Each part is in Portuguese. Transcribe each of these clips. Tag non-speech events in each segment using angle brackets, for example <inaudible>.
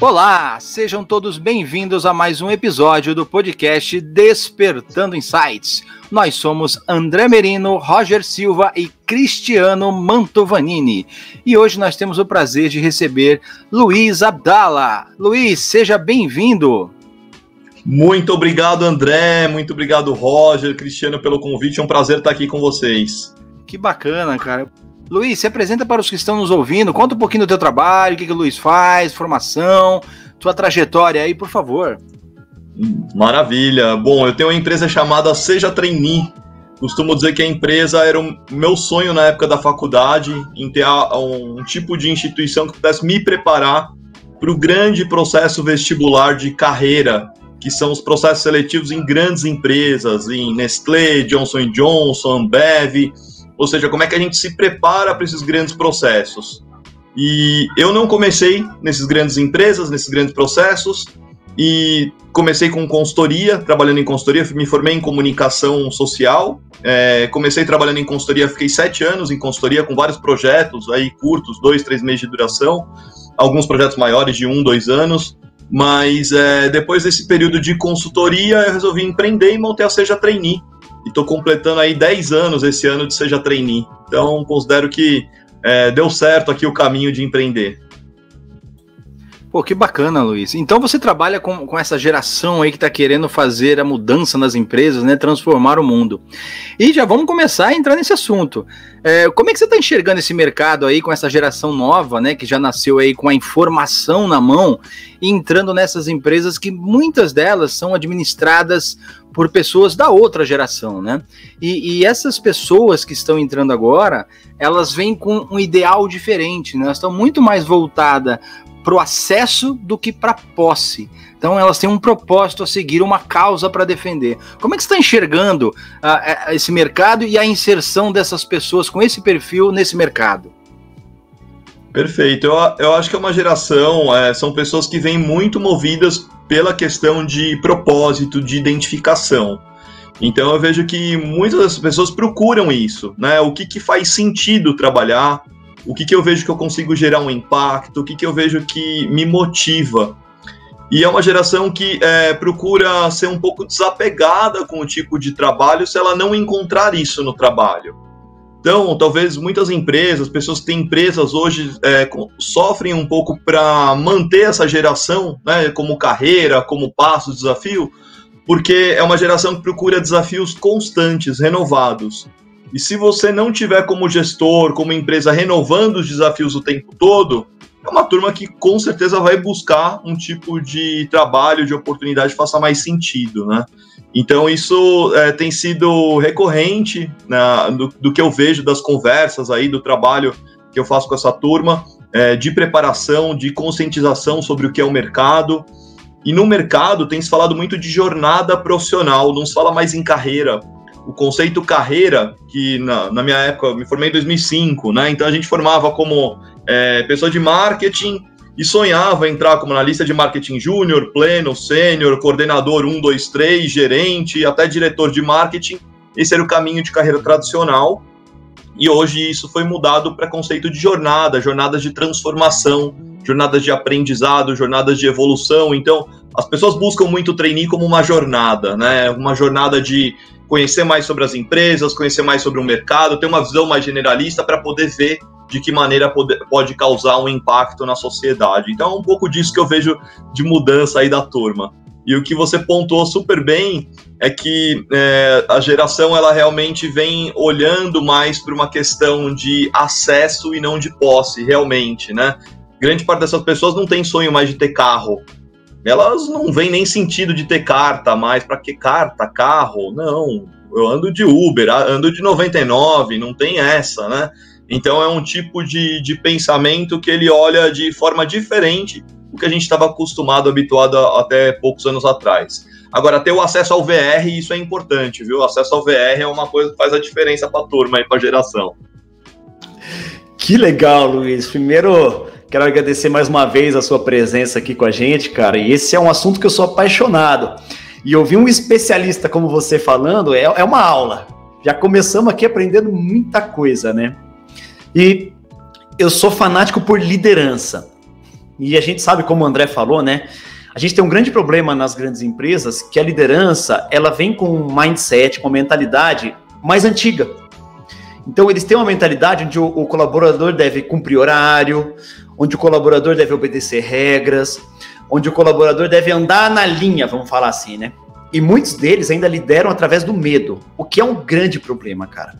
Olá, sejam todos bem-vindos a mais um episódio do podcast Despertando Insights. Nós somos André Merino, Roger Silva e Cristiano Mantovanini. E hoje nós temos o prazer de receber Luiz Abdala. Luiz, seja bem-vindo. Muito obrigado, André. Muito obrigado, Roger, Cristiano, pelo convite. É um prazer estar aqui com vocês. Que bacana, cara. Luiz, se apresenta para os que estão nos ouvindo, conta um pouquinho do teu trabalho, o que, que o Luiz faz, formação, tua trajetória aí, por favor. Maravilha. Bom, eu tenho uma empresa chamada Seja Trainee. Costumo dizer que a empresa era o meu sonho na época da faculdade, em ter um tipo de instituição que pudesse me preparar para o grande processo vestibular de carreira, que são os processos seletivos em grandes empresas, em Nestlé, Johnson Johnson, Ambev, ou seja, como é que a gente se prepara para esses grandes processos. E eu não comecei nesses grandes empresas, nesses grandes processos, e comecei com consultoria, trabalhando em consultoria, me formei em comunicação social, é, comecei trabalhando em consultoria, fiquei sete anos em consultoria com vários projetos aí curtos, dois, três meses de duração, alguns projetos maiores de um, dois anos, mas é, depois desse período de consultoria eu resolvi empreender e montei a Seja Trainee, e estou completando aí 10 anos esse ano de Seja Trainee. Então, considero que é, deu certo aqui o caminho de empreender. Pô, que bacana, Luiz. Então você trabalha com, com essa geração aí que está querendo fazer a mudança nas empresas, né? Transformar o mundo. E já vamos começar a entrar nesse assunto. É, como é que você está enxergando esse mercado aí com essa geração nova, né? Que já nasceu aí com a informação na mão e entrando nessas empresas que muitas delas são administradas por pessoas da outra geração, né? E, e, essas pessoas que estão entrando agora, elas vêm com um ideal diferente, né? Elas estão muito mais voltadas para o acesso do que para posse. Então elas têm um propósito a seguir, uma causa para defender. Como é que está enxergando uh, esse mercado e a inserção dessas pessoas com esse perfil nesse mercado? Perfeito. Eu, eu acho que é uma geração, é, são pessoas que vêm muito movidas pela questão de propósito, de identificação. Então eu vejo que muitas das pessoas procuram isso, né? O que, que faz sentido trabalhar, o que, que eu vejo que eu consigo gerar um impacto, o que, que eu vejo que me motiva. E é uma geração que é, procura ser um pouco desapegada com o tipo de trabalho se ela não encontrar isso no trabalho. Então, talvez muitas empresas, pessoas que têm empresas hoje, é, sofrem um pouco para manter essa geração, né, como carreira, como passo, desafio, porque é uma geração que procura desafios constantes, renovados. E se você não tiver como gestor, como empresa, renovando os desafios o tempo todo, é uma turma que com certeza vai buscar um tipo de trabalho, de oportunidade que faça mais sentido, né? Então isso é, tem sido recorrente né, do, do, que eu vejo das conversas aí, do trabalho que eu faço com essa turma, é, de preparação, de conscientização sobre o que é o mercado. E no mercado tem se falado muito de jornada profissional, não se fala mais em carreira o conceito carreira, que na, na minha época, eu me formei em 2005, né? Então a gente formava como é, pessoa de marketing e sonhava entrar como na lista de marketing júnior, pleno, sênior, coordenador 1, 2, 3, gerente, até diretor de marketing. Esse era o caminho de carreira tradicional. E hoje isso foi mudado para conceito de jornada, jornadas de transformação, jornadas de aprendizado, jornadas de evolução. Então, as pessoas buscam muito o trainee como uma jornada, né? Uma jornada de conhecer mais sobre as empresas, conhecer mais sobre o mercado, ter uma visão mais generalista para poder ver de que maneira pode, pode causar um impacto na sociedade. Então é um pouco disso que eu vejo de mudança aí da turma. E o que você pontuou super bem é que é, a geração ela realmente vem olhando mais para uma questão de acesso e não de posse, realmente, né? Grande parte dessas pessoas não tem sonho mais de ter carro, elas não veem nem sentido de ter carta mais. Para que carta, carro? Não, eu ando de Uber, ando de 99, não tem essa, né? Então é um tipo de, de pensamento que ele olha de forma diferente do que a gente estava acostumado, habituado até poucos anos atrás. Agora, ter o acesso ao VR, isso é importante, viu? O acesso ao VR é uma coisa que faz a diferença para a turma e para a geração. Que legal, Luiz. Primeiro, Quero agradecer mais uma vez a sua presença aqui com a gente, cara. E esse é um assunto que eu sou apaixonado. E ouvir um especialista como você falando é, é uma aula. Já começamos aqui aprendendo muita coisa, né? E eu sou fanático por liderança. E a gente sabe, como o André falou, né? A gente tem um grande problema nas grandes empresas que a liderança ela vem com um mindset, com uma mentalidade mais antiga. Então eles têm uma mentalidade onde o, o colaborador deve cumprir horário, onde o colaborador deve obedecer regras, onde o colaborador deve andar na linha, vamos falar assim, né? E muitos deles ainda lideram através do medo, o que é um grande problema, cara.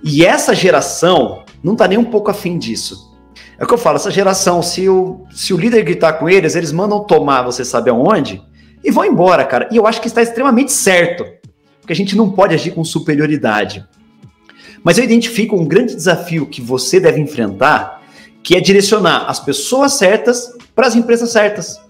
E essa geração não tá nem um pouco afim disso. É o que eu falo, essa geração, se o, se o líder gritar com eles, eles mandam tomar você sabe aonde e vão embora, cara. E eu acho que está extremamente certo, porque a gente não pode agir com superioridade. Mas eu identifico um grande desafio que você deve enfrentar, que é direcionar as pessoas certas para as empresas certas.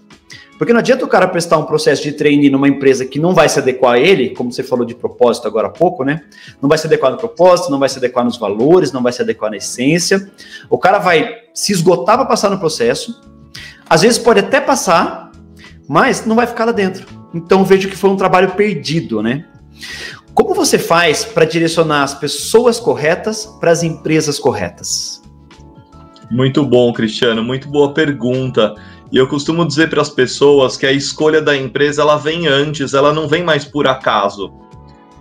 Porque não adianta o cara prestar um processo de trainee numa empresa que não vai se adequar a ele, como você falou de propósito agora há pouco, né? Não vai se adequar no propósito, não vai se adequar nos valores, não vai se adequar na essência. O cara vai se esgotar para passar no processo. Às vezes pode até passar, mas não vai ficar lá dentro. Então vejo que foi um trabalho perdido, né? Como você faz para direcionar as pessoas corretas para as empresas corretas? Muito bom, Cristiano, muito boa pergunta. E eu costumo dizer para as pessoas que a escolha da empresa ela vem antes, ela não vem mais por acaso.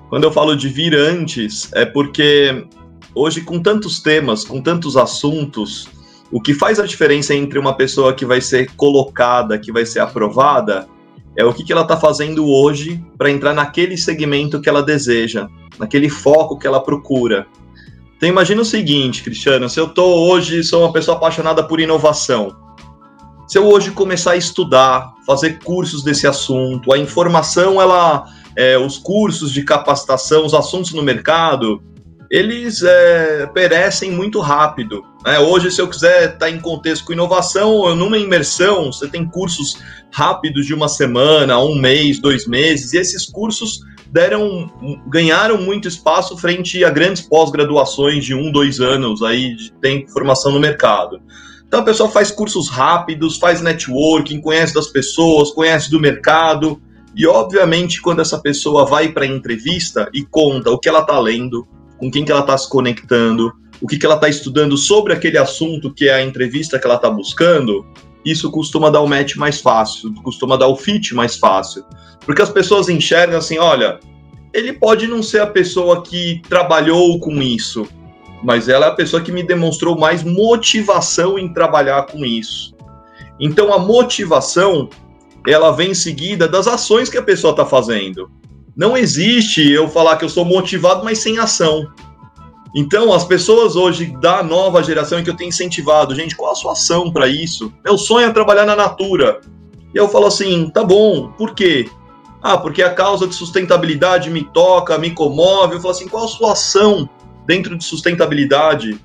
Quando eu falo de vir antes, é porque hoje, com tantos temas, com tantos assuntos, o que faz a diferença entre uma pessoa que vai ser colocada, que vai ser aprovada, é o que, que ela está fazendo hoje para entrar naquele segmento que ela deseja, naquele foco que ela procura. Então imagina o seguinte, Cristiano, se eu estou hoje, sou uma pessoa apaixonada por inovação, se eu hoje começar a estudar, fazer cursos desse assunto, a informação, ela, é, os cursos de capacitação, os assuntos no mercado, eles é, perecem muito rápido. Né? Hoje, se eu quiser estar tá em contexto com inovação, numa imersão, você tem cursos rápidos de uma semana, um mês, dois meses, e esses cursos deram, ganharam muito espaço frente a grandes pós-graduações de um, dois anos aí de tempo formação no mercado. Então a pessoa faz cursos rápidos, faz networking, conhece das pessoas, conhece do mercado. E obviamente, quando essa pessoa vai para a entrevista e conta o que ela está lendo, com quem que ela está se conectando, o que, que ela está estudando sobre aquele assunto que é a entrevista que ela está buscando, isso costuma dar o match mais fácil, costuma dar o fit mais fácil. Porque as pessoas enxergam assim: olha, ele pode não ser a pessoa que trabalhou com isso, mas ela é a pessoa que me demonstrou mais motivação em trabalhar com isso. Então a motivação ela vem em seguida das ações que a pessoa está fazendo. Não existe eu falar que eu sou motivado, mas sem ação. Então, as pessoas hoje da nova geração em que eu tenho incentivado, gente, qual a sua ação para isso? Meu sonho é trabalhar na Natura. E eu falo assim, tá bom, por quê? Ah, porque a causa de sustentabilidade me toca, me comove. Eu falo assim, qual a sua ação dentro de sustentabilidade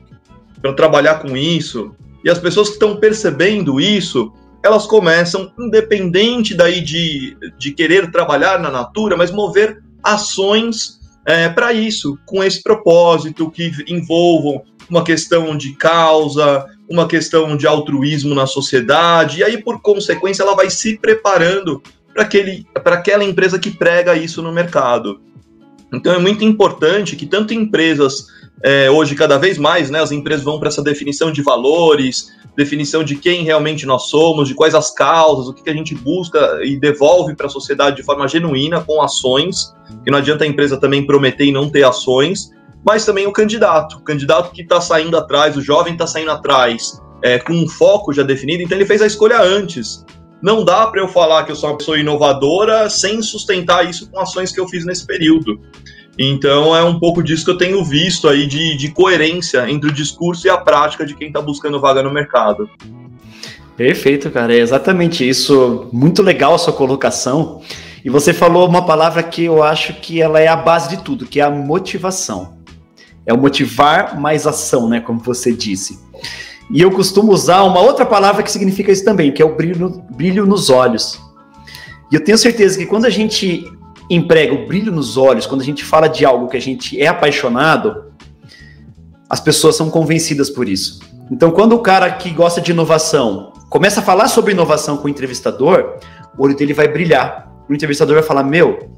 para trabalhar com isso. E as pessoas que estão percebendo isso, elas começam, independente daí de, de querer trabalhar na natura, mas mover ações é, para isso, com esse propósito, que envolvam uma questão de causa, uma questão de altruísmo na sociedade, e aí, por consequência, ela vai se preparando para aquela empresa que prega isso no mercado. Então é muito importante que tanto empresas é, hoje cada vez mais, né, as empresas vão para essa definição de valores, definição de quem realmente nós somos, de quais as causas, o que, que a gente busca e devolve para a sociedade de forma genuína com ações. Que não adianta a empresa também prometer e não ter ações, mas também o candidato, o candidato que está saindo atrás, o jovem está saindo atrás, é, com um foco já definido. Então ele fez a escolha antes. Não dá para eu falar que eu sou uma pessoa inovadora sem sustentar isso com ações que eu fiz nesse período. Então é um pouco disso que eu tenho visto aí de, de coerência entre o discurso e a prática de quem está buscando vaga no mercado. Perfeito, cara. É exatamente isso. Muito legal a sua colocação. E você falou uma palavra que eu acho que ela é a base de tudo, que é a motivação. É o motivar mais ação, né? Como você disse. E eu costumo usar uma outra palavra que significa isso também, que é o brilho, brilho nos olhos. E eu tenho certeza que quando a gente emprega o brilho nos olhos, quando a gente fala de algo que a gente é apaixonado, as pessoas são convencidas por isso. Então, quando o cara que gosta de inovação começa a falar sobre inovação com o entrevistador, o olho dele vai brilhar. O entrevistador vai falar: Meu,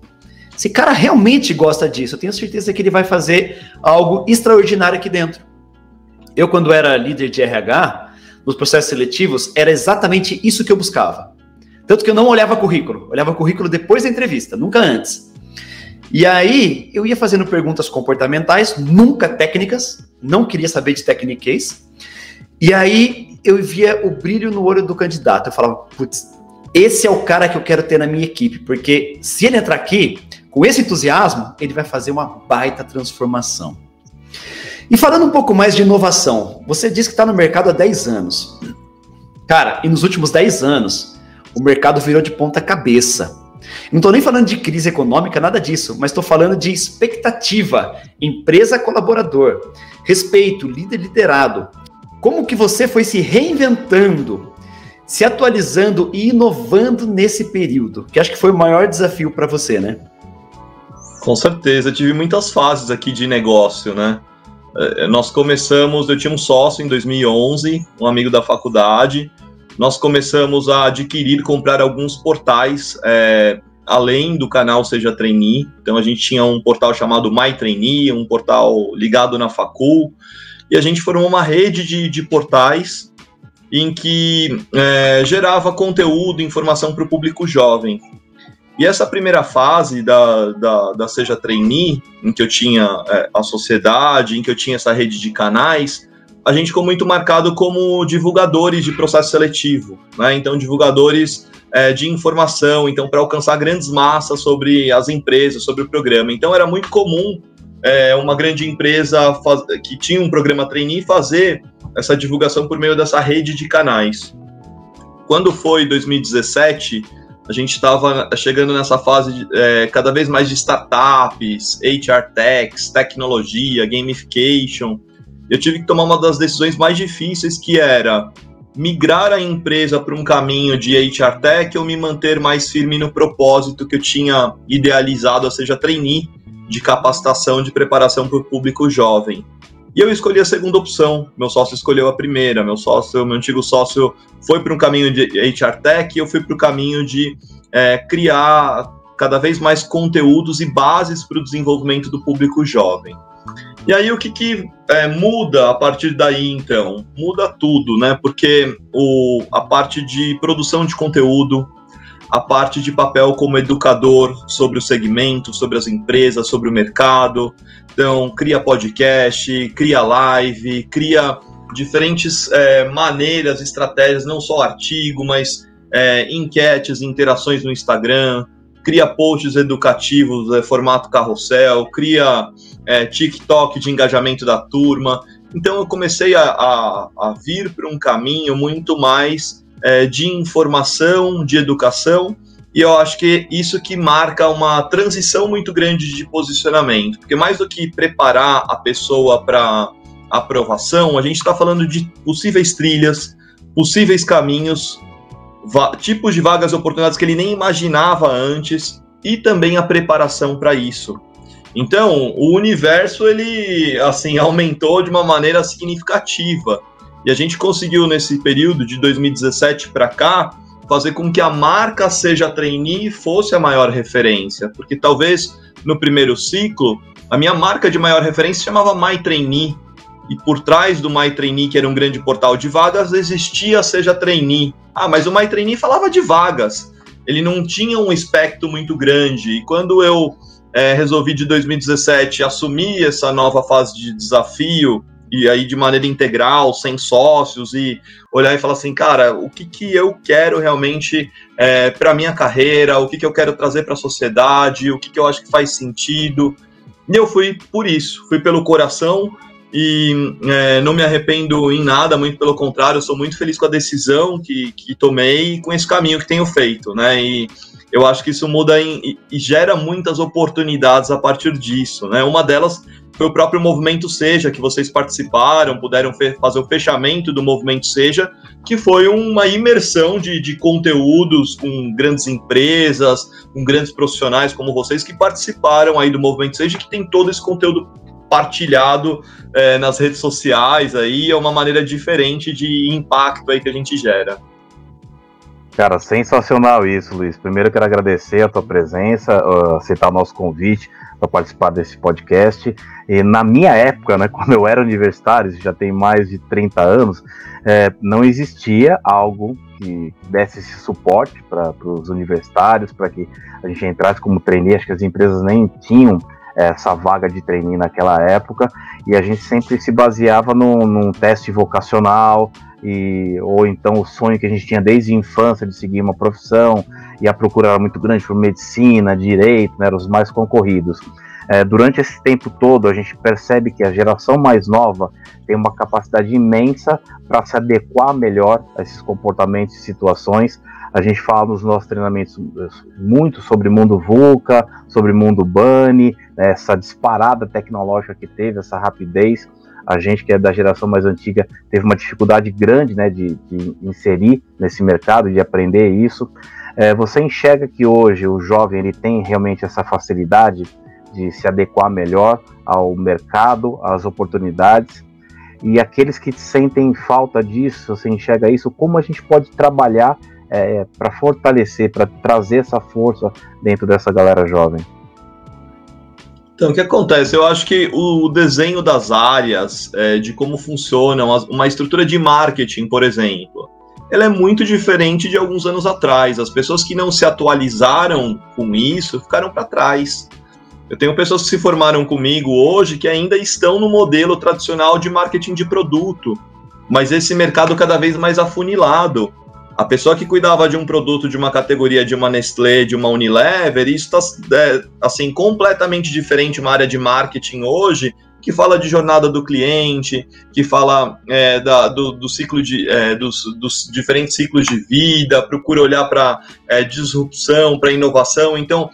esse cara realmente gosta disso. Eu tenho certeza que ele vai fazer algo extraordinário aqui dentro. Eu, quando era líder de RH, nos processos seletivos, era exatamente isso que eu buscava. Tanto que eu não olhava currículo, olhava currículo depois da entrevista, nunca antes. E aí eu ia fazendo perguntas comportamentais, nunca técnicas, não queria saber de techniques. E aí eu via o brilho no olho do candidato. Eu falava, putz, esse é o cara que eu quero ter na minha equipe, porque se ele entrar aqui com esse entusiasmo, ele vai fazer uma baita transformação. E falando um pouco mais de inovação, você disse que está no mercado há 10 anos. Cara, e nos últimos 10 anos, o mercado virou de ponta cabeça. Não estou nem falando de crise econômica, nada disso, mas estou falando de expectativa, empresa colaborador, respeito, líder liderado. Como que você foi se reinventando, se atualizando e inovando nesse período? Que acho que foi o maior desafio para você, né? Com certeza, tive muitas fases aqui de negócio, né? É, nós começamos, eu tinha um sócio em 2011, um amigo da faculdade. Nós começamos a adquirir, comprar alguns portais, é, além do canal Seja Trainee. Então a gente tinha um portal chamado My Trainee, um portal ligado na Facul, e a gente formou uma rede de, de portais em que é, gerava conteúdo, informação para o público jovem. E essa primeira fase da, da, da Seja Trainee, em que eu tinha é, a sociedade, em que eu tinha essa rede de canais, a gente ficou muito marcado como divulgadores de processo seletivo, né? Então, divulgadores é, de informação, então, para alcançar grandes massas sobre as empresas, sobre o programa. Então, era muito comum é, uma grande empresa faz, que tinha um programa trainee fazer essa divulgação por meio dessa rede de canais. Quando foi 2017, a gente estava chegando nessa fase de, é, cada vez mais de startups, HR techs, tecnologia, gamification. Eu tive que tomar uma das decisões mais difíceis, que era migrar a empresa para um caminho de HR tech ou me manter mais firme no propósito que eu tinha idealizado, ou seja, trainee de capacitação, de preparação para o público jovem. E eu escolhi a segunda opção. Meu sócio escolheu a primeira. Meu sócio, meu antigo sócio, foi para um caminho de HR Tech e eu fui para o caminho de é, criar cada vez mais conteúdos e bases para o desenvolvimento do público jovem. E aí o que, que é, muda a partir daí, então? Muda tudo, né? Porque o, a parte de produção de conteúdo, a parte de papel como educador sobre o segmento, sobre as empresas, sobre o mercado. Então, cria podcast, cria live, cria diferentes é, maneiras, estratégias, não só artigo, mas é, enquetes, interações no Instagram, cria posts educativos, é, formato carrossel, cria é, TikTok de engajamento da turma. Então eu comecei a, a, a vir para um caminho muito mais é, de informação, de educação, e eu acho que isso que marca uma transição muito grande de posicionamento, porque mais do que preparar a pessoa para aprovação, a gente está falando de possíveis trilhas, possíveis caminhos, tipos de vagas e oportunidades que ele nem imaginava antes, e também a preparação para isso. Então, o universo ele assim <laughs> aumentou de uma maneira significativa. E a gente conseguiu, nesse período de 2017 para cá, fazer com que a marca seja trainee fosse a maior referência. Porque talvez no primeiro ciclo, a minha marca de maior referência chamava My Trainee. E por trás do My Trainee, que era um grande portal de vagas, existia Seja Trainee. Ah, mas o My Trainee falava de vagas. Ele não tinha um espectro muito grande. E quando eu é, resolvi, de 2017, assumir essa nova fase de desafio e aí de maneira integral, sem sócios, e olhar e falar assim, cara, o que, que eu quero realmente é, para minha carreira, o que, que eu quero trazer para a sociedade, o que, que eu acho que faz sentido. E eu fui por isso, fui pelo coração e é, não me arrependo em nada, muito pelo contrário, sou muito feliz com a decisão que, que tomei e com esse caminho que tenho feito, né? E eu acho que isso muda em, e, e gera muitas oportunidades a partir disso, né? Uma delas foi o próprio Movimento Seja, que vocês participaram, puderam fazer o fechamento do Movimento Seja, que foi uma imersão de, de conteúdos com grandes empresas, com grandes profissionais como vocês que participaram aí do Movimento Seja, que tem todo esse conteúdo partilhado é, nas redes sociais aí, é uma maneira diferente de impacto aí que a gente gera. Cara, sensacional isso, Luiz. Primeiro quero agradecer a tua presença, aceitar o nosso convite para participar desse podcast. E na minha época, né, <laughs> quando eu era universitário, já tem mais de 30 anos, é, não existia algo que desse esse suporte para os universitários, para que a gente entrasse como trainee. Acho que as empresas nem tinham essa vaga de trainee naquela época, e a gente sempre se baseava num, num teste vocacional, e, ou então o sonho que a gente tinha desde a infância de seguir uma profissão, e a procura era muito grande por medicina, direito, né, eram os mais concorridos. É, durante esse tempo todo, a gente percebe que a geração mais nova tem uma capacidade imensa para se adequar melhor a esses comportamentos e situações. A gente fala nos nossos treinamentos muito sobre mundo VUCA, sobre mundo BUNNY, né, essa disparada tecnológica que teve, essa rapidez. A gente que é da geração mais antiga teve uma dificuldade grande né, de, de inserir nesse mercado, de aprender isso. É, você enxerga que hoje o jovem ele tem realmente essa facilidade de se adequar melhor ao mercado, às oportunidades, e aqueles que sentem falta disso, você enxerga isso, como a gente pode trabalhar é, para fortalecer, para trazer essa força dentro dessa galera jovem? Então, o que acontece? Eu acho que o desenho das áreas, é, de como funciona uma, uma, estrutura de marketing, por exemplo, ela é muito diferente de alguns anos atrás. As pessoas que não se atualizaram com isso ficaram para trás. Eu tenho pessoas que se formaram comigo hoje que ainda estão no modelo tradicional de marketing de produto, mas esse mercado cada vez mais afunilado. A pessoa que cuidava de um produto de uma categoria de uma Nestlé, de uma Unilever, isso está é, assim completamente diferente uma área de marketing hoje que fala de jornada do cliente, que fala é, da, do, do, ciclo de, é, dos, dos, diferentes ciclos de vida, procura olhar para é, disrupção, para inovação. Então,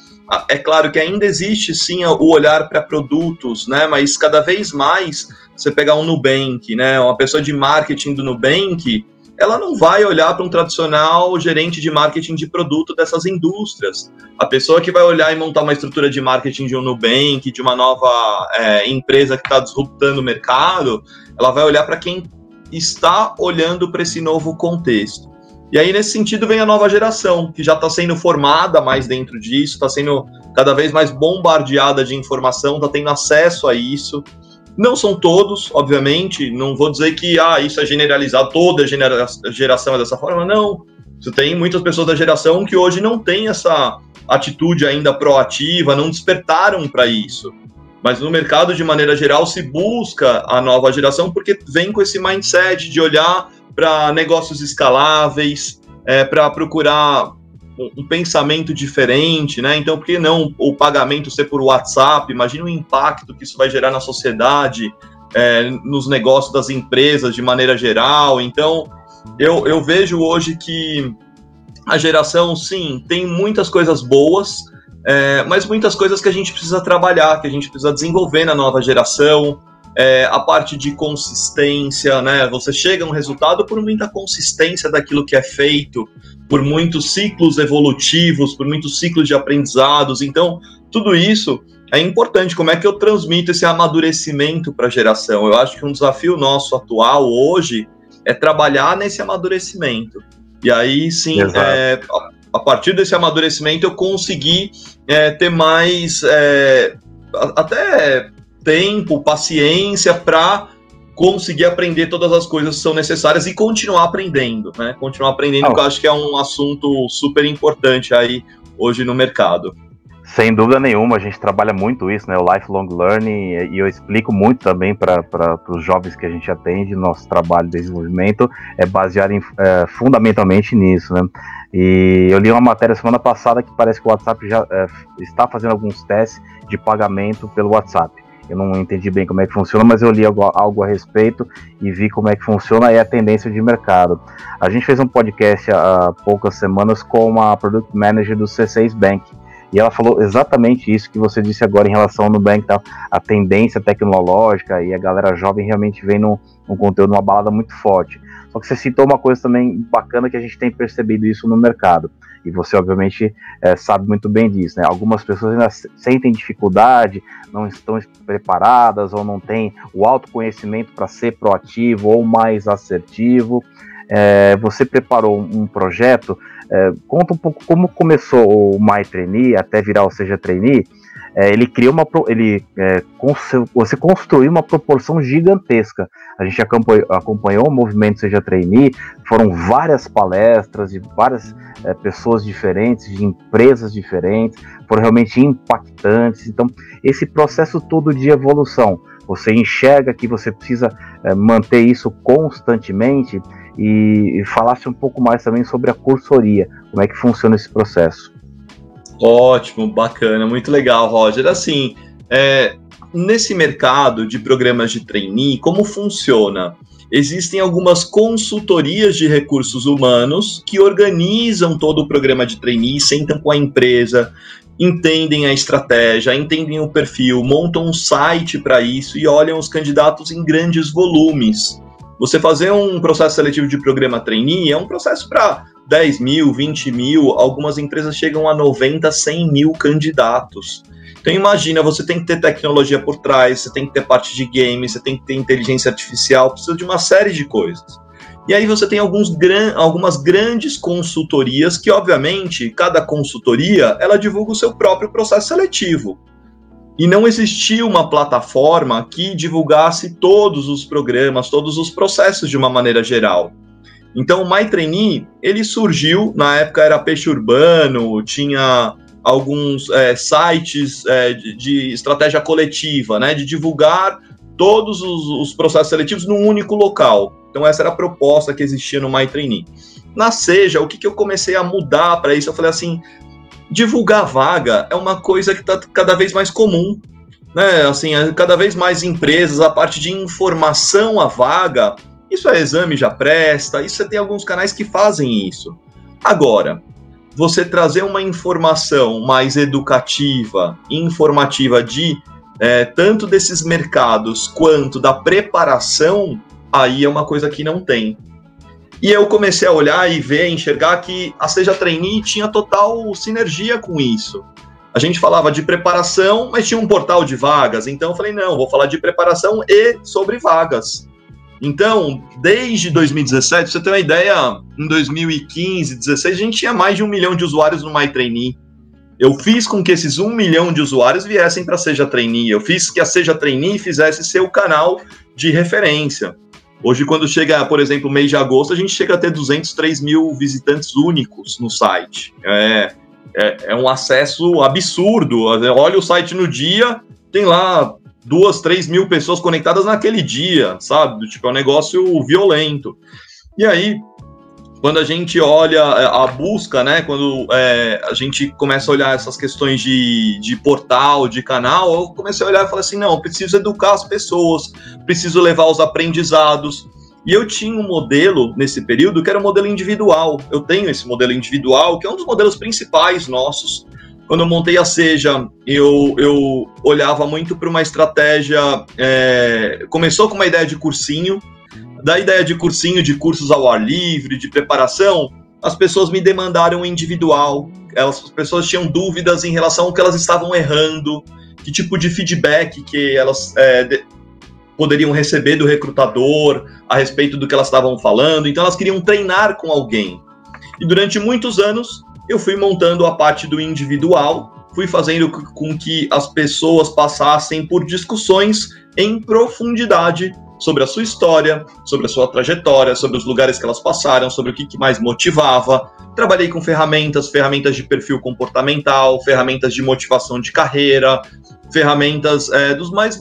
é claro que ainda existe sim o olhar para produtos, né? Mas cada vez mais você pegar um Nubank, né? Uma pessoa de marketing do Nubank, ela não vai olhar para um tradicional gerente de marketing de produto dessas indústrias. A pessoa que vai olhar e montar uma estrutura de marketing de um Nubank, de uma nova é, empresa que está disruptando o mercado, ela vai olhar para quem está olhando para esse novo contexto. E aí, nesse sentido, vem a nova geração, que já está sendo formada mais dentro disso, está sendo cada vez mais bombardeada de informação, está tendo acesso a isso. Não são todos, obviamente, não vou dizer que ah, isso é generalizado, toda genera geração é dessa forma, não. Você tem muitas pessoas da geração que hoje não têm essa atitude ainda proativa, não despertaram para isso. Mas no mercado, de maneira geral, se busca a nova geração porque vem com esse mindset de olhar para negócios escaláveis, é, para procurar um pensamento diferente, né? Então, por que não o pagamento ser por WhatsApp? Imagina o impacto que isso vai gerar na sociedade, é, nos negócios das empresas de maneira geral. Então, eu, eu vejo hoje que a geração, sim, tem muitas coisas boas, é, mas muitas coisas que a gente precisa trabalhar, que a gente precisa desenvolver na nova geração. É, a parte de consistência, né? Você chega a um resultado por muita consistência daquilo que é feito, por muitos ciclos evolutivos, por muitos ciclos de aprendizados. Então, tudo isso é importante. Como é que eu transmito esse amadurecimento para a geração? Eu acho que um desafio nosso atual hoje é trabalhar nesse amadurecimento. E aí sim, é, a partir desse amadurecimento, eu consegui é, ter mais é, até tempo, paciência para conseguir aprender todas as coisas que são necessárias e continuar aprendendo, né? Continuar aprendendo, oh. que eu acho que é um assunto super importante aí hoje no mercado. Sem dúvida nenhuma, a gente trabalha muito isso, né? O lifelong learning, e eu explico muito também para os jovens que a gente atende, nosso trabalho de desenvolvimento é baseado em, é, fundamentalmente nisso, né? E eu li uma matéria semana passada que parece que o WhatsApp já é, está fazendo alguns testes de pagamento pelo WhatsApp. Eu não entendi bem como é que funciona, mas eu li algo, algo a respeito e vi como é que funciona e a tendência de mercado. A gente fez um podcast há poucas semanas com a Product Manager do C6 Bank. E ela falou exatamente isso que você disse agora em relação ao Nubank, tá? a tendência tecnológica e a galera jovem realmente vem num, num conteúdo, numa balada muito forte. Só que você citou uma coisa também bacana que a gente tem percebido isso no mercado. E você, obviamente, é, sabe muito bem disso, né? Algumas pessoas ainda sentem dificuldade, não estão preparadas ou não têm o autoconhecimento para ser proativo ou mais assertivo. é, você preparou um projeto. É, conta um pouco como começou o My Trainee até virar o Seja Trainee. É, ele cria uma. Ele, é, você construiu uma proporção gigantesca. A gente acompanhou, acompanhou o movimento Seja Trainee, foram várias palestras de várias é, pessoas diferentes, de empresas diferentes, foram realmente impactantes. Então, esse processo todo de evolução, você enxerga que você precisa é, manter isso constantemente e, e falasse um pouco mais também sobre a cursoria, como é que funciona esse processo. Ótimo, bacana, muito legal, Roger. Assim, é, nesse mercado de programas de trainee, como funciona? Existem algumas consultorias de recursos humanos que organizam todo o programa de trainee, sentam com a empresa, entendem a estratégia, entendem o perfil, montam um site para isso e olham os candidatos em grandes volumes. Você fazer um processo seletivo de programa trainee é um processo para 10 mil, 20 mil, algumas empresas chegam a 90, 100 mil candidatos. Então imagina, você tem que ter tecnologia por trás, você tem que ter parte de game, você tem que ter inteligência artificial, precisa de uma série de coisas. E aí você tem alguns gran algumas grandes consultorias que, obviamente, cada consultoria ela divulga o seu próprio processo seletivo. E não existia uma plataforma que divulgasse todos os programas, todos os processos de uma maneira geral. Então o MyTrainee, ele surgiu, na época era peixe urbano, tinha alguns é, sites é, de, estratégia coletiva, né, de divulgar todos os, os, processos seletivos num único local. Então essa era a proposta que existia no MyTrainee. Na Seja, o que, que eu comecei a mudar para isso? Eu falei assim, divulgar vaga é uma coisa que está cada vez mais comum. Né? Assim, cada vez mais empresas, a parte de informação à vaga, isso é exame já presta, isso é, tem alguns canais que fazem isso. Agora, você trazer uma informação mais educativa, informativa de é, tanto desses mercados quanto da preparação, aí é uma coisa que não tem. E eu comecei a olhar e ver, enxergar que a Seja Trainee tinha total sinergia com isso. A gente falava de preparação, mas tinha um portal de vagas. Então eu falei, não, vou falar de preparação e sobre vagas. Então, desde 2017, pra você ter uma ideia, em 2015, 2016, a gente tinha mais de um milhão de usuários no MyTrainee. Eu fiz com que esses um milhão de usuários viessem para Seja Trainee. Eu fiz que a Seja Trainee fizesse seu canal de referência. Hoje, quando chega, por exemplo, mês de agosto, a gente chega a ter 203 mil visitantes únicos no site. É, é, é um acesso absurdo. Olha o site no dia, tem lá duas, três mil pessoas conectadas naquele dia, sabe? Tipo, é um negócio violento. E aí, quando a gente olha é, a busca, né? Quando é, a gente começa a olhar essas questões de, de portal, de canal, eu comecei a olhar e falei assim: não, preciso educar as pessoas, preciso levar os aprendizados. E eu tinha um modelo nesse período que era um modelo individual. Eu tenho esse modelo individual, que é um dos modelos principais nossos, quando eu montei a Seja, eu, eu olhava muito para uma estratégia. É, começou com uma ideia de cursinho, da ideia de cursinho, de cursos ao ar livre, de preparação, as pessoas me demandaram individual. Elas, as pessoas tinham dúvidas em relação ao que elas estavam errando, que tipo de feedback que elas é, de, poderiam receber do recrutador a respeito do que elas estavam falando. Então elas queriam treinar com alguém. E durante muitos anos eu fui montando a parte do individual, fui fazendo com que as pessoas passassem por discussões em profundidade sobre a sua história, sobre a sua trajetória, sobre os lugares que elas passaram, sobre o que, mais motivava. Trabalhei com ferramentas, ferramentas de perfil comportamental, ferramentas de motivação de carreira, ferramentas é, dos mais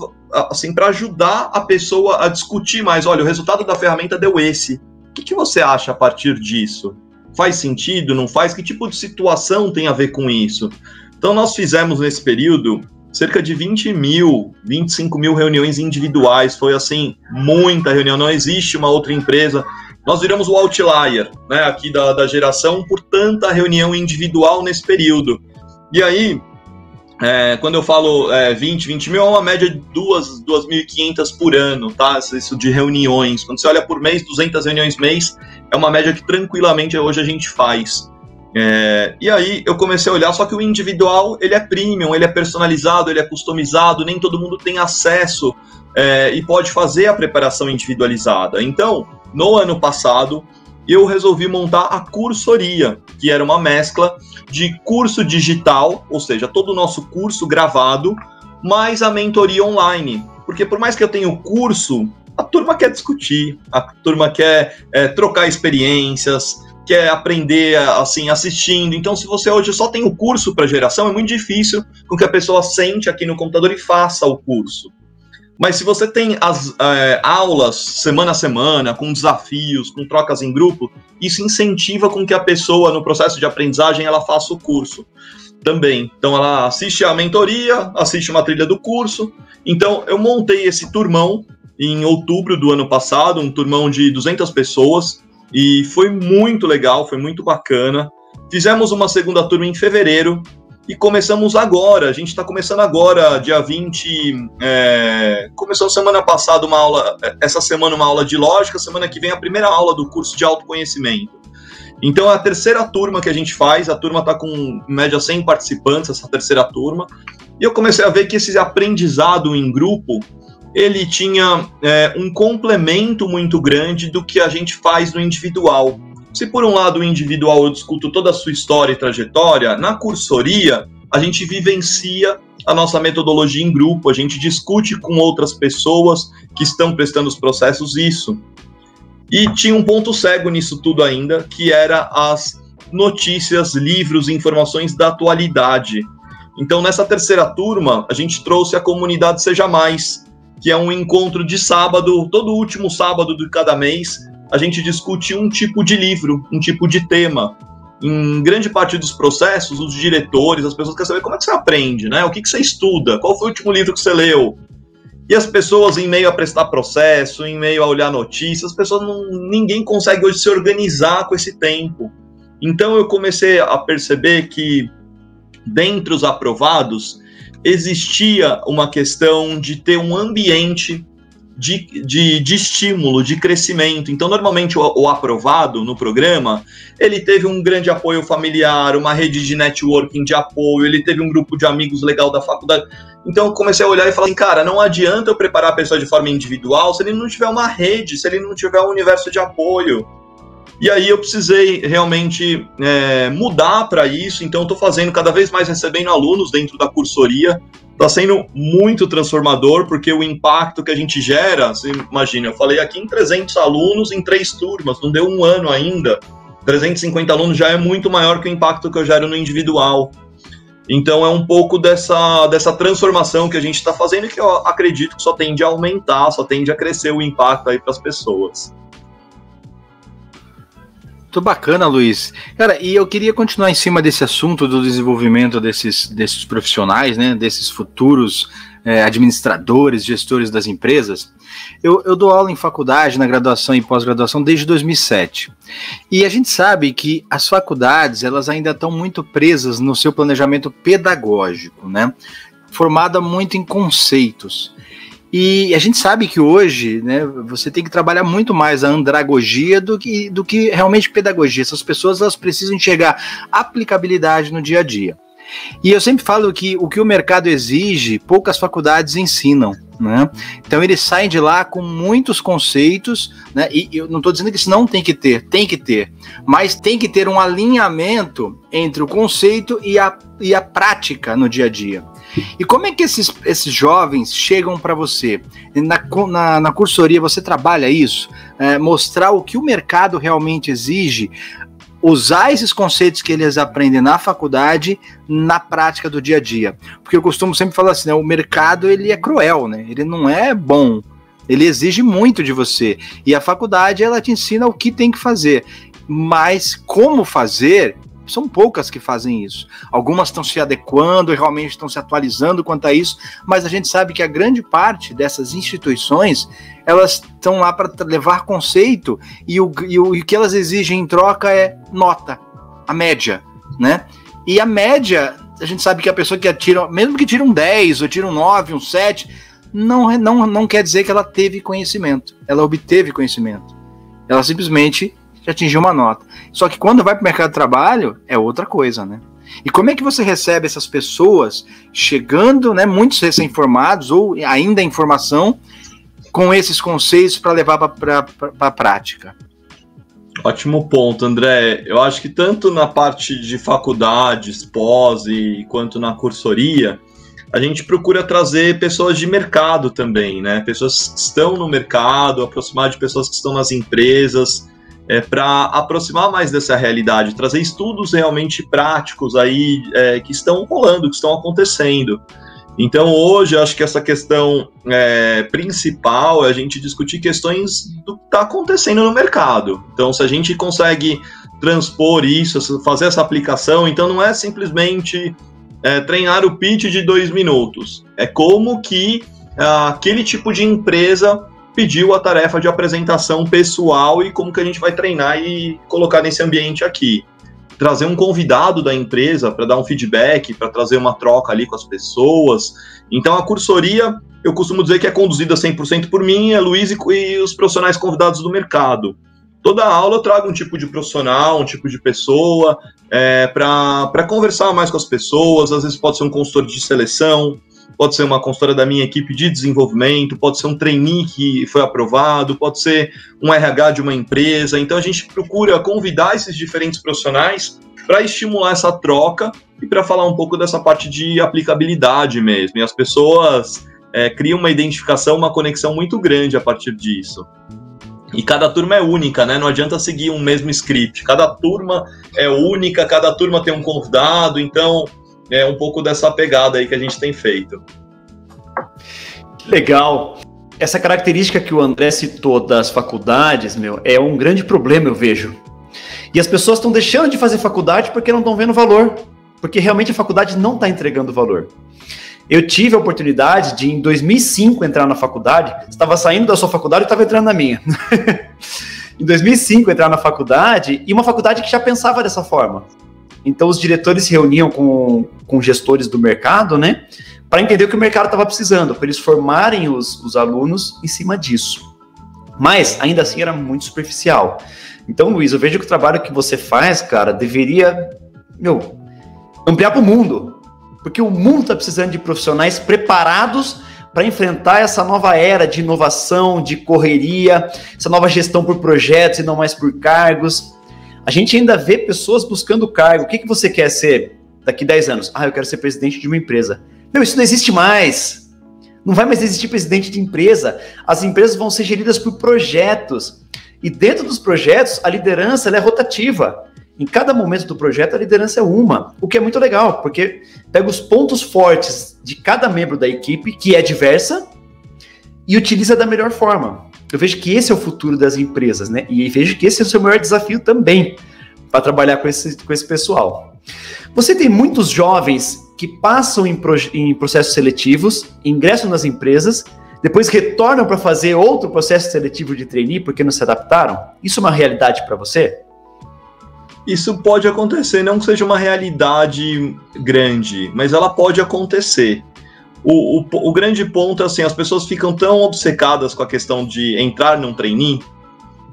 assim para ajudar a pessoa a discutir mais. Olha, o resultado da ferramenta deu esse. O que, que você acha a partir disso? Faz sentido? Não faz? Que tipo de situação tem a ver com isso? Então, nós fizemos nesse período cerca de 20 mil, 25 mil reuniões individuais. Foi assim, muita reunião. Não existe uma outra empresa. Nós viramos o outlier, né, aqui da, da geração, por tanta reunião individual nesse período. E aí, é, quando eu falo é, 20, 20 mil, é uma média de 2.500 por ano, tá? Isso de reuniões. Quando você olha por mês, 200 reuniões mês, é uma média que tranquilamente hoje a gente faz. É, e aí eu comecei a olhar, só que o individual ele é premium, ele é personalizado, ele é customizado, nem todo mundo tem acesso é, e pode fazer a preparação individualizada. Então, no ano passado, eu resolvi montar a cursoria, que era uma mescla de curso digital, ou seja, todo o nosso curso gravado, mais a mentoria online. Porque por mais que eu tenha o curso, a turma quer discutir, a turma quer é, trocar experiências, quer aprender assim assistindo. Então, se você hoje só tem o curso para geração, é muito difícil com que a pessoa sente aqui no computador e faça o curso. Mas se você tem as é, aulas semana a semana, com desafios, com trocas em grupo, isso incentiva com que a pessoa, no processo de aprendizagem, ela faça o curso também. Então ela assiste a mentoria, assiste uma trilha do curso. Então eu montei esse turmão em outubro do ano passado, um turmão de 200 pessoas, e foi muito legal, foi muito bacana. Fizemos uma segunda turma em fevereiro, e começamos agora. A gente está começando agora, dia 20. É, começou semana passada uma aula, essa semana uma aula de lógica, semana que vem a primeira aula do curso de autoconhecimento. Então é a terceira turma que a gente faz, a turma está com em média 100 participantes, essa terceira turma. E eu comecei a ver que esse aprendizado em grupo, ele tinha é, um complemento muito grande do que a gente faz no individual. Se por um lado o individual eu discuto toda a sua história e trajetória, na cursoria a gente vivencia a nossa metodologia em grupo, a gente discute com outras pessoas que estão prestando os processos isso. E tinha um ponto cego nisso tudo ainda, que era as notícias, livros, informações da atualidade. Então, nessa terceira turma, a gente trouxe a comunidade Seja Mais, que é um encontro de sábado, todo último sábado de cada mês, a gente discute um tipo de livro, um tipo de tema. Em grande parte dos processos, os diretores, as pessoas querem saber como é que você aprende, né? O que, que você estuda? Qual foi o último livro que você leu? E as pessoas, em meio a prestar processo, em meio a olhar notícias, as pessoas não, ninguém consegue hoje se organizar com esse tempo. Então eu comecei a perceber que, dentre os aprovados, existia uma questão de ter um ambiente de, de, de, estímulo, de crescimento. Então, normalmente, o, o, aprovado no programa, ele teve um grande apoio familiar, uma rede de networking de apoio, ele teve um grupo de amigos legal da faculdade. Então, comecei a olhar e falar assim, cara, não adianta eu preparar a pessoa de forma individual se ele não tiver uma rede, se ele não tiver um universo de apoio. E aí eu precisei realmente é, mudar para isso, então estou fazendo cada vez mais recebendo alunos dentro da cursoria, está sendo muito transformador, porque o impacto que a gente gera, você imagina, eu falei aqui em 300 alunos em três turmas, não deu um ano ainda. 350 alunos já é muito maior que o impacto que eu gero no individual. Então é um pouco dessa, dessa transformação que a gente está fazendo que eu acredito que só tende a aumentar, só tende a crescer o impacto aí para as pessoas. Muito bacana, Luiz. Cara, e eu queria continuar em cima desse assunto do desenvolvimento desses, desses profissionais, né, desses futuros é, administradores, gestores das empresas. Eu, eu dou aula em faculdade, na graduação e pós-graduação desde 2007. E a gente sabe que as faculdades, elas ainda estão muito presas no seu planejamento pedagógico, né? Formada muito em conceitos. E a gente sabe que hoje, né, você tem que trabalhar muito mais a andragogia do que, do que realmente pedagogia. Essas pessoas elas precisam enxergar aplicabilidade no dia a dia. E eu sempre falo que o que o mercado exige, poucas faculdades ensinam. Né? Então eles saem de lá com muitos conceitos, né? E eu não estou dizendo que isso não tem que ter, tem que ter, mas tem que ter um alinhamento entre o conceito e a, e a prática no dia a dia. E como é que esses, esses jovens chegam para você? Na, na, na, cursoria você trabalha isso? É, mostrar o que o mercado realmente exige, usar esses conceitos que eles aprendem na faculdade na prática do dia a dia. Porque eu costumo sempre falar assim, né, o mercado ele é cruel, né? Ele não é bom. Ele exige muito de você. E a faculdade ela te ensina o que tem que fazer. Mas como fazer, são poucas que fazem isso. Algumas estão se adequando e realmente estão se atualizando quanto a isso, mas a gente sabe que a grande parte dessas instituições elas estão lá para levar conceito e o, e o, e o que elas exigem em troca é nota, a média, né? E a média, a gente sabe que a pessoa que atira, mesmo que tire um 10 ou tire um 9, um 7, não, não, não quer dizer que ela teve conhecimento, ela obteve conhecimento. Ela simplesmente já atingiu uma nota. Só que quando vai para o mercado de trabalho, é outra coisa, né? E como é que você recebe essas pessoas chegando, né, muitos recém-formados ou ainda em formação, com esses conceitos para levar para a prática? Ótimo ponto, André. Eu acho que tanto na parte de faculdades, pós e quanto na cursoria, a gente procura trazer pessoas de mercado também, né? Pessoas que estão no mercado, aproximar de pessoas que estão nas empresas, é, para aproximar mais dessa realidade, trazer estudos realmente práticos aí é, que estão rolando, que estão acontecendo. Então, hoje, acho que essa questão é, principal é a gente discutir questões do que está acontecendo no mercado. Então, se a gente consegue transpor isso, fazer essa aplicação, então não é simplesmente é, treinar o pitch de dois minutos. É como que ah, aquele tipo de empresa pediu a tarefa de apresentação pessoal e como que a gente vai treinar e colocar nesse ambiente aqui trazer um convidado da empresa para dar um feedback, para trazer uma troca ali com as pessoas. Então, a cursoria, eu costumo dizer que é conduzida 100% por mim, a Luiz e, e os profissionais convidados do mercado. Toda aula eu trago um tipo de profissional, um tipo de pessoa, é, para conversar mais com as pessoas. Às vezes pode ser um consultor de seleção, pode ser uma consultora da minha equipe de desenvolvimento, pode ser um trainee que foi aprovado, pode ser um RH de uma empresa. Então a gente procura convidar esses diferentes profissionais para estimular essa troca e para falar um pouco dessa parte de aplicabilidade mesmo. E as pessoas é, criam uma identificação, uma conexão muito grande a partir disso. E cada turma é única, né? Não adianta seguir um mesmo script. Cada turma é única, cada turma tem um convidado, então é um pouco dessa pegada aí que a gente tem feito. Legal. Essa característica que o André citou das faculdades, meu, é um grande problema, eu vejo. E as pessoas estão deixando de fazer faculdade porque não estão vendo valor. Porque realmente a faculdade não está entregando valor. Eu tive a oportunidade de, em 2005, entrar na faculdade. Estava saindo da sua faculdade e estava entrando na minha. <laughs> em 2005, entrar na faculdade, e uma faculdade que já pensava dessa forma. Então, os diretores se reuniam com, com gestores do mercado, né? Para entender o que o mercado estava precisando, para eles formarem os, os alunos em cima disso. Mas, ainda assim, era muito superficial. Então, Luiz, eu vejo que o trabalho que você faz, cara, deveria, meu, ampliar para o mundo. Porque o mundo está precisando de profissionais preparados para enfrentar essa nova era de inovação, de correria, essa nova gestão por projetos e não mais por cargos. A gente ainda vê pessoas buscando cargo. O que, que você quer ser daqui 10 anos? Ah, eu quero ser presidente de uma empresa. Meu, isso não existe mais. Não vai mais existir presidente de empresa. As empresas vão ser geridas por projetos. E dentro dos projetos, a liderança é rotativa. Em cada momento do projeto, a liderança é uma, o que é muito legal, porque pega os pontos fortes de cada membro da equipe, que é diversa, e utiliza da melhor forma. Eu vejo que esse é o futuro das empresas, né? E vejo que esse é o seu maior desafio também para trabalhar com esse, com esse pessoal. Você tem muitos jovens que passam em, em processos seletivos, ingressam nas empresas, depois retornam para fazer outro processo seletivo de trainee porque não se adaptaram? Isso é uma realidade para você? Isso pode acontecer, não que seja uma realidade grande, mas ela pode acontecer o, o, o, grande ponto é assim, as pessoas ficam tão obcecadas com a questão de entrar num trainee,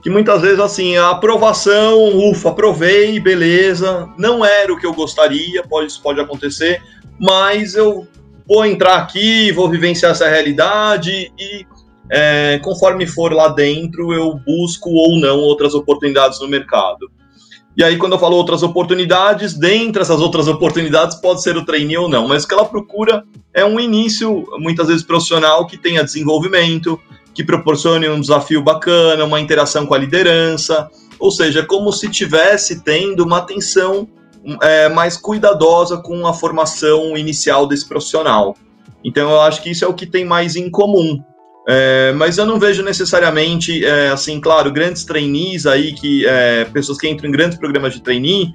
que muitas vezes assim, a aprovação, ufa, aprovei, beleza, não era o que eu gostaria, pode, isso pode acontecer, mas eu vou entrar aqui, vou vivenciar essa realidade e é, conforme for lá dentro, eu busco ou não outras oportunidades no mercado. E aí, quando eu falo outras oportunidades, dentre essas outras oportunidades, pode ser o trainee ou não. Mas o que ela procura é um início, muitas vezes profissional, que tenha desenvolvimento, que proporcione um desafio bacana, uma interação com a liderança. Ou seja, como se tivesse tendo uma atenção é, mais cuidadosa com a formação inicial desse profissional. Então, eu acho que isso é o que tem mais em comum. É, mas eu não vejo necessariamente, é, assim, claro, grandes trainees aí, que é, pessoas que entram em grandes programas de trainee,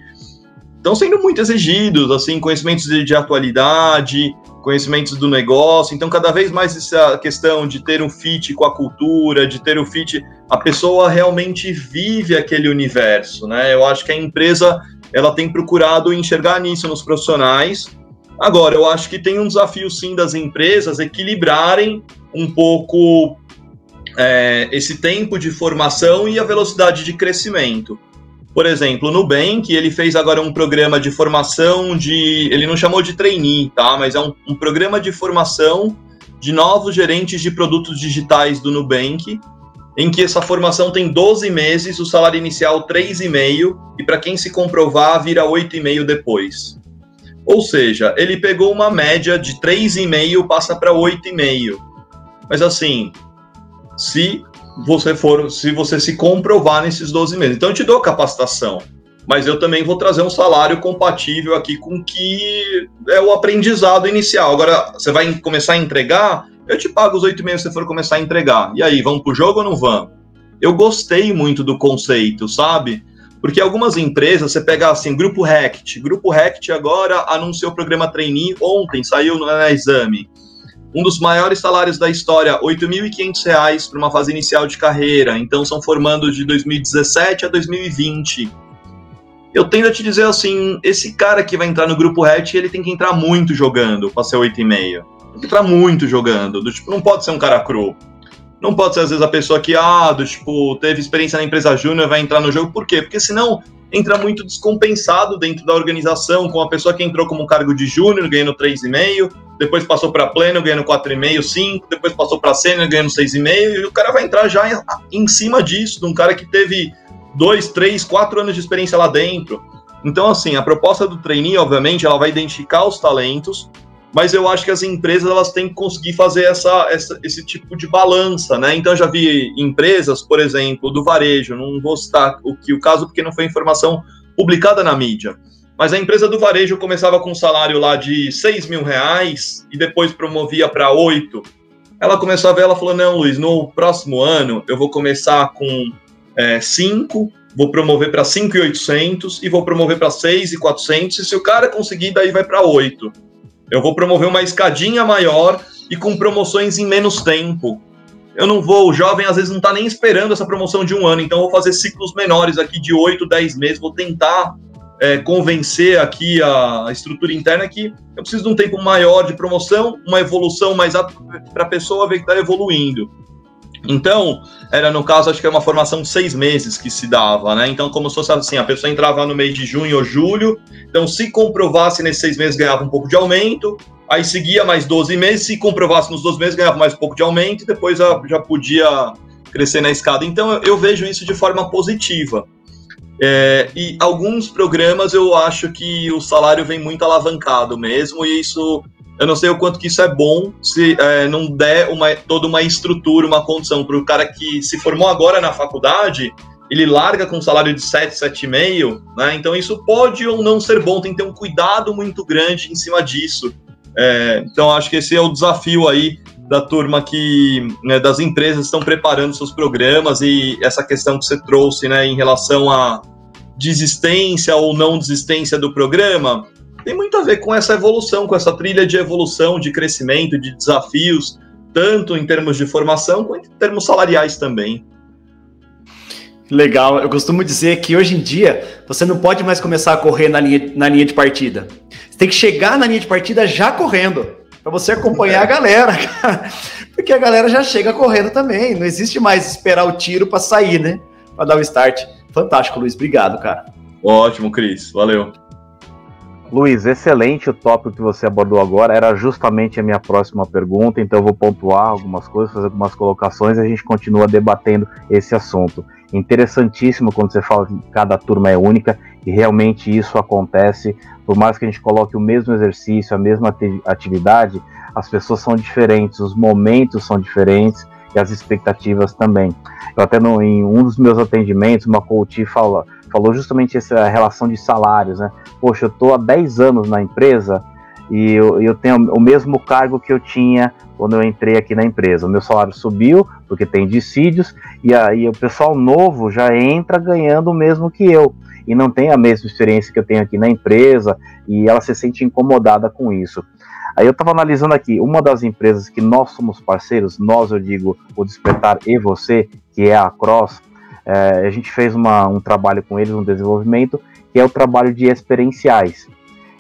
estão sendo muito exigidos, assim, conhecimentos de, de, atualidade, conhecimentos do negócio, então cada vez mais essa questão de ter um fit com a cultura, de ter um fit, a pessoa realmente vive aquele universo, né? Eu acho que a empresa, ela tem procurado enxergar nisso nos profissionais, Agora, eu acho que tem um desafio sim das empresas equilibrarem um pouco é, esse tempo de formação e a velocidade de crescimento. Por exemplo, o Nubank, ele fez agora um programa de formação de. Ele não chamou de trainee, tá? Mas é um, um programa de formação de novos gerentes de produtos digitais do Nubank em que essa formação tem 12 meses, o salário inicial 3,5 e para quem se comprovar vira 8,5 depois. Ou seja, ele pegou uma média de 3,5 passa para 8,5. Mas assim, se você for, se você se comprovar nesses 12 meses. Então eu te dou capacitação, mas eu também vou trazer um salário compatível aqui com que é o aprendizado inicial. Agora, você vai começar a entregar, eu te pago os 8,5 se você for começar a entregar. E aí, vamos pro jogo ou não vamos? Eu gostei muito do conceito, sabe? Porque algumas empresas, você pega assim, Grupo Rect. Grupo Rect agora anunciou o programa trainee ontem, saiu no exame um dos maiores salários da história, R$ 8.500 para uma fase inicial de carreira. Então são formandos de 2017 a 2020. Eu tendo a te dizer assim, esse cara que vai entrar no grupo hatch, ele tem que entrar muito jogando para ser 8,5. Tem que entrar muito jogando. Do, tipo, não pode ser um cara cru. Não pode ser, às vezes, a pessoa que, ah, do, tipo, teve experiência na empresa júnior vai entrar no jogo. Por quê? Porque senão entra muito descompensado dentro da organização, com a pessoa que entrou como cargo de júnior, ganhando 3,5, depois passou para pleno, ganhando 4,5, 5, depois passou para sênior, ganhando 6,5, e o cara vai entrar já em, em cima disso, de um cara que teve 2, 3, 4 anos de experiência lá dentro. Então, assim, a proposta do trainee, obviamente, ela vai identificar os talentos, mas eu acho que as empresas elas têm que conseguir fazer essa, essa, esse tipo de balança, né? Então, eu já vi empresas, por exemplo, do varejo, não vou citar o, que, o caso porque não foi informação publicada na mídia, mas a empresa do varejo começava com um salário lá de 6 mil reais e depois promovia para 8. Ela começou a ver, ela falou: Não, Luiz, no próximo ano eu vou começar com é, 5, vou promover para 5,800 e vou promover para 6,400. E se o cara conseguir, daí vai para 8. Eu vou promover uma escadinha maior e com promoções em menos tempo. Eu não vou, o jovem às vezes não está nem esperando essa promoção de um ano, então eu vou fazer ciclos menores aqui de 8, 10 meses, vou tentar é, convencer aqui a estrutura interna que eu preciso de um tempo maior de promoção, uma evolução mais para a pessoa ver que está evoluindo. Então, era no caso, acho que era uma formação de seis meses que se dava, né? Então, como se fosse assim, a pessoa entrava no mês de junho ou julho, então se comprovasse nesses seis meses ganhava um pouco de aumento, aí seguia mais 12 meses, se comprovasse nos 12 meses ganhava mais um pouco de aumento, e depois já, já podia crescer na escada. Então, eu, eu vejo isso de forma positiva. É, e alguns programas eu acho que o salário vem muito alavancado mesmo, e isso eu não sei o quanto que isso é bom se é, não der uma, toda uma estrutura, uma condição para o cara que se formou agora na faculdade, ele larga com um salário de 7, 7,5, né? Então isso pode ou não ser bom, tem que ter um cuidado muito grande em cima disso. É, então acho que esse é o desafio aí da turma que, né, das empresas estão preparando seus programas e essa questão que você trouxe, né, em relação à desistência ou não desistência do programa, tem muito a ver com essa evolução, com essa trilha de evolução, de crescimento, de desafios, tanto em termos de formação quanto em termos salariais também. Legal, eu costumo dizer que hoje em dia você não pode mais começar a correr na linha, na linha de partida. Você tem que chegar na linha de partida já correndo para você acompanhar a galera, cara. Porque a galera já chega correndo também. Não existe mais esperar o tiro para sair, né? Para dar o start. Fantástico, Luiz. Obrigado, cara. Ótimo, Cris. Valeu. Luiz, excelente o tópico que você abordou agora. Era justamente a minha próxima pergunta, então eu vou pontuar algumas coisas, fazer algumas colocações e a gente continua debatendo esse assunto. Interessantíssimo quando você fala que cada turma é única e realmente isso acontece por mais que a gente coloque o mesmo exercício, a mesma atividade, as pessoas são diferentes, os momentos são diferentes e as expectativas também. Eu até no, em um dos meus atendimentos, uma coach fala, falou justamente essa relação de salários, né? Poxa, eu estou há 10 anos na empresa e eu, eu, tenho o mesmo cargo que eu tinha quando eu entrei aqui na empresa. O meu salário subiu, porque tem dissídios, e aí o pessoal novo já entra ganhando o mesmo que eu e não tem a mesma experiência que eu tenho aqui na empresa e ela se sente incomodada com isso. Aí eu estava analisando aqui, uma das empresas que nós somos parceiros, nós eu digo o Despertar e você, que é a Cross, é, a gente fez uma, um trabalho com eles, um desenvolvimento, que é o trabalho de experienciais.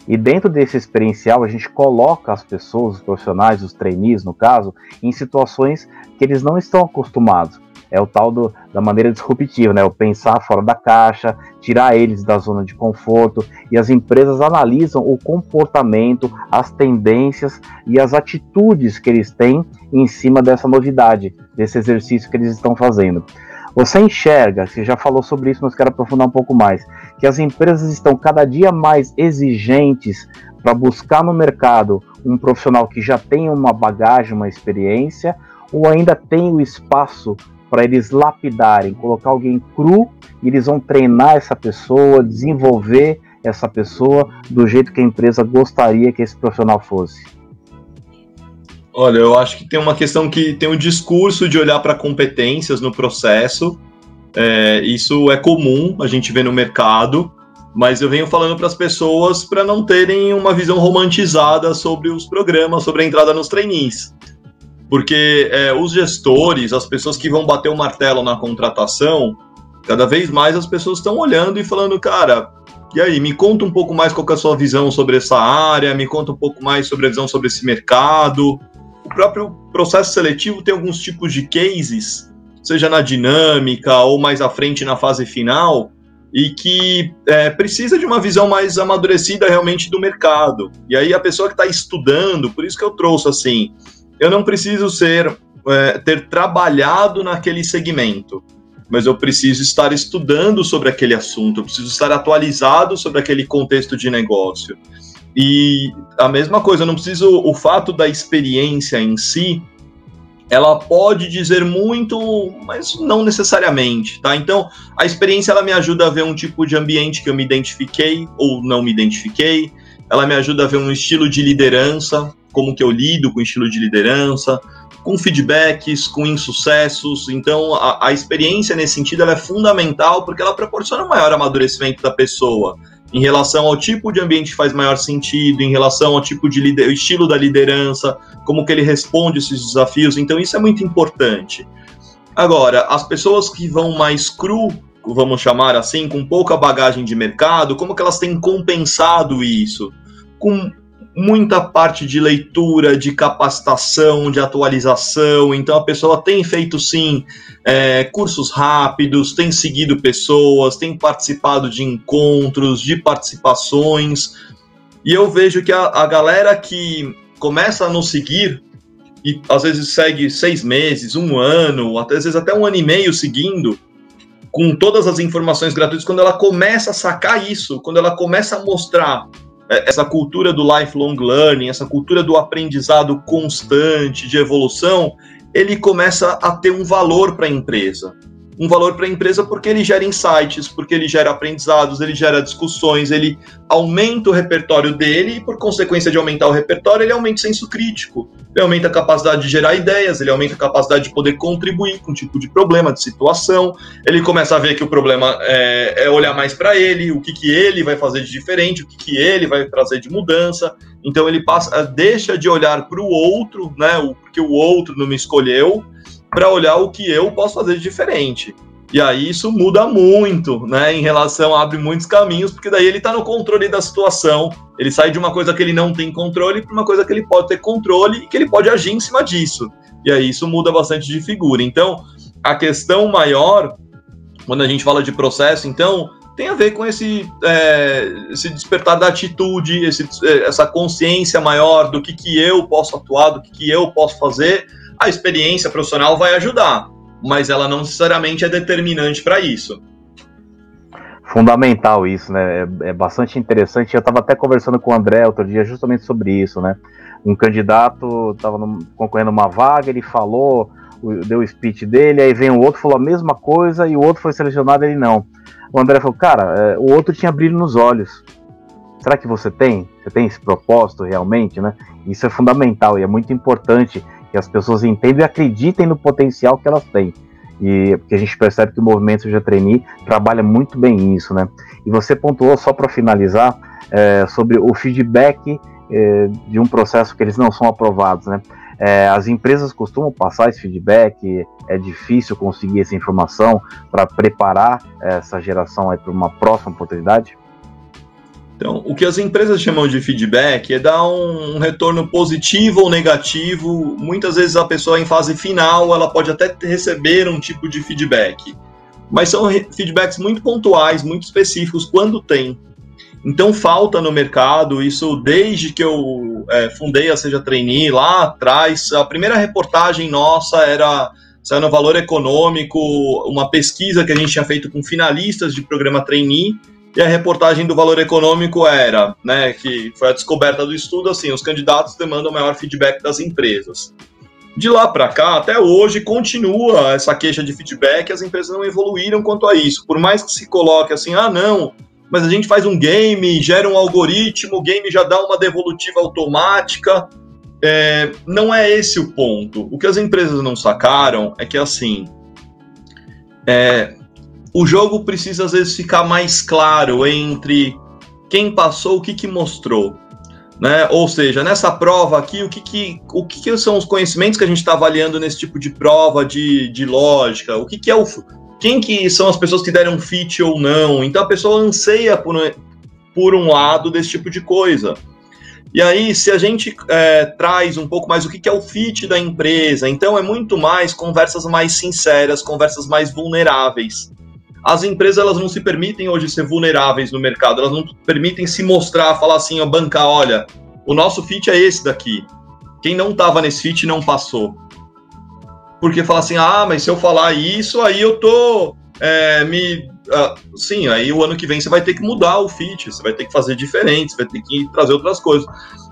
E dentro desse experiencial, a gente coloca as pessoas, os profissionais, os trainees, no caso, em situações que eles não estão acostumados. é o tal do, da maneira disruptiva, né? O pensar fora da caixa, tirar eles da zona de conforto. E as empresas analisam o comportamento, as tendências e as atitudes que eles têm em cima dessa novidade, desse exercício que eles estão fazendo. Você enxerga, você já falou sobre isso, mas quero aprofundar um pouco mais, que as empresas estão cada dia mais exigentes para buscar no mercado um profissional que já tem uma bagagem, uma experiência, ou ainda tem o espaço para eles lapidarem, colocar alguém cru e eles vão treinar essa pessoa, desenvolver essa pessoa do jeito que a empresa gostaria que esse profissional fosse? Olha, eu acho que tem uma questão que tem um discurso de olhar para competências no processo. É, isso é comum, a gente vê no mercado, mas eu venho falando para as pessoas para não terem uma visão romantizada sobre os programas, sobre a entrada nos trainees. Porque é, os gestores, as pessoas que vão bater o martelo na contratação, cada vez mais as pessoas estão olhando e falando, cara, e aí, me conta um pouco mais qual é a sua visão sobre essa área, me conta um pouco mais sobre a visão sobre esse mercado. Próprio processo seletivo tem alguns tipos de cases, seja na dinâmica ou mais à frente na fase final, e que é, precisa de uma visão mais amadurecida realmente do mercado. E aí a pessoa que está estudando, por isso que eu trouxe assim, eu não preciso ser é, ter trabalhado naquele segmento, mas eu preciso estar estudando sobre aquele assunto, eu preciso estar atualizado sobre aquele contexto de negócio. E a mesma coisa, não preciso o fato da experiência em si ela pode dizer muito, mas não necessariamente, tá? Então, a experiência ela me ajuda a ver um tipo de ambiente que eu me identifiquei ou não me identifiquei. Ela me ajuda a ver um estilo de liderança, como que eu lido com o estilo de liderança, com feedbacks, com insucessos. Então, a, a experiência nesse sentido ela é fundamental porque ela proporciona um maior amadurecimento da pessoa em relação ao tipo de ambiente que faz maior sentido, em relação ao tipo de lider... estilo da liderança, como que ele responde esses desafios. Então isso é muito importante. Agora, as pessoas que vão mais cru, vamos chamar assim, com pouca bagagem de mercado, como que elas têm compensado isso? Com muita parte de leitura, de capacitação, de atualização. Então a pessoa tem feito sim é, cursos rápidos, tem seguido pessoas, tem participado de encontros, de participações. E eu vejo que a, a galera que começa a nos seguir e às vezes segue seis meses, um ano, até, às vezes até um ano e meio seguindo, com todas as informações gratuitas, quando ela começa a sacar isso, quando ela começa a mostrar essa cultura do lifelong learning, essa cultura do aprendizado constante, de evolução, ele começa a ter um valor para a empresa um valor para a empresa porque ele gera insights, porque ele gera aprendizados, ele gera discussões, ele aumenta o repertório dele e, por consequência de aumentar o repertório, ele aumenta o senso crítico, ele aumenta a capacidade de gerar ideias, ele aumenta a capacidade de poder contribuir com um tipo de problema, de situação, ele começa a ver que o problema é, é olhar mais para ele, o que, que ele vai fazer de diferente, o que, que ele vai trazer de mudança, então ele passa, deixa de olhar para o outro, né, o, porque o outro não me escolheu, para olhar o que eu posso fazer de diferente. E aí isso muda muito, né? Em relação, abre muitos caminhos, porque daí ele está no controle da situação. Ele sai de uma coisa que ele não tem controle para uma coisa que ele pode ter controle e que ele pode agir em cima disso. E aí isso muda bastante de figura. Então, a questão maior, quando a gente fala de processo, então, tem a ver com esse, é, esse despertar da atitude, esse, essa consciência maior do que, que eu posso atuar, do que, que eu posso fazer a experiência profissional vai ajudar, mas ela não necessariamente é determinante para isso. Fundamental isso, né? É, é bastante interessante. Eu estava até conversando com o André outro dia justamente sobre isso, né? Um candidato estava concorrendo uma vaga, ele falou, deu o speech dele, aí vem o outro, falou a mesma coisa e o outro foi selecionado, ele não. O André falou, cara, é, o outro tinha brilho nos olhos. Será que você tem? Você tem esse propósito realmente, né? Isso é fundamental e é muito importante que as pessoas entendam e acreditem no potencial que elas têm. E porque a gente percebe que o movimento Seja Trainee trabalha muito bem isso, né? E você pontuou, só para finalizar, é, sobre o feedback é, de um processo que eles não são aprovados, né? É, as empresas costumam passar esse feedback, é difícil conseguir essa informação para preparar essa geração para uma próxima oportunidade? Então, o que as empresas chamam de feedback é dar um, retorno positivo ou negativo. Muitas vezes a pessoa em fase final, ela pode até receber um tipo de feedback. Mas são feedbacks muito pontuais, muito específicos, quando tem. Então falta no mercado, isso desde que eu é, fundei a Seja Trainee lá atrás, a primeira reportagem nossa era saiu no Valor Econômico, uma pesquisa que a gente tinha feito com finalistas de programa Trainee, e a reportagem do Valor Econômico era, né, que foi a descoberta do estudo, assim, os candidatos demandam maior feedback das empresas. De lá para cá, até hoje, continua essa queixa de feedback, as empresas não evoluíram quanto a isso. Por mais que se coloque assim, ah, não, mas a gente faz um game, gera um algoritmo, o game já dá uma devolutiva automática. É, não é esse o ponto. O que as empresas não sacaram é que, assim, é, o jogo precisa às vezes ficar mais claro entre quem passou, o que, que mostrou. Né? Ou seja, nessa prova aqui, o que, que, o que, que são os conhecimentos que a gente está avaliando nesse tipo de prova de, de lógica? O que, que é o. Quem que são as pessoas que deram fit ou não? Então a pessoa anseia por, por um lado desse tipo de coisa. E aí, se a gente é, traz um pouco mais o que, que é o fit da empresa, então é muito mais conversas mais sinceras, conversas mais vulneráveis as empresas elas não se permitem hoje ser vulneráveis no mercado, elas não permitem se mostrar, falar assim, bancar, olha, o nosso fit é esse daqui. Quem não estava nesse fit não passou. Porque fala assim, ah, mas se eu falar isso, aí eu tô é, me. Uh, sim, aí o ano que vem você vai ter que mudar o fit, você vai ter que fazer diferente, você vai ter que trazer outras coisas.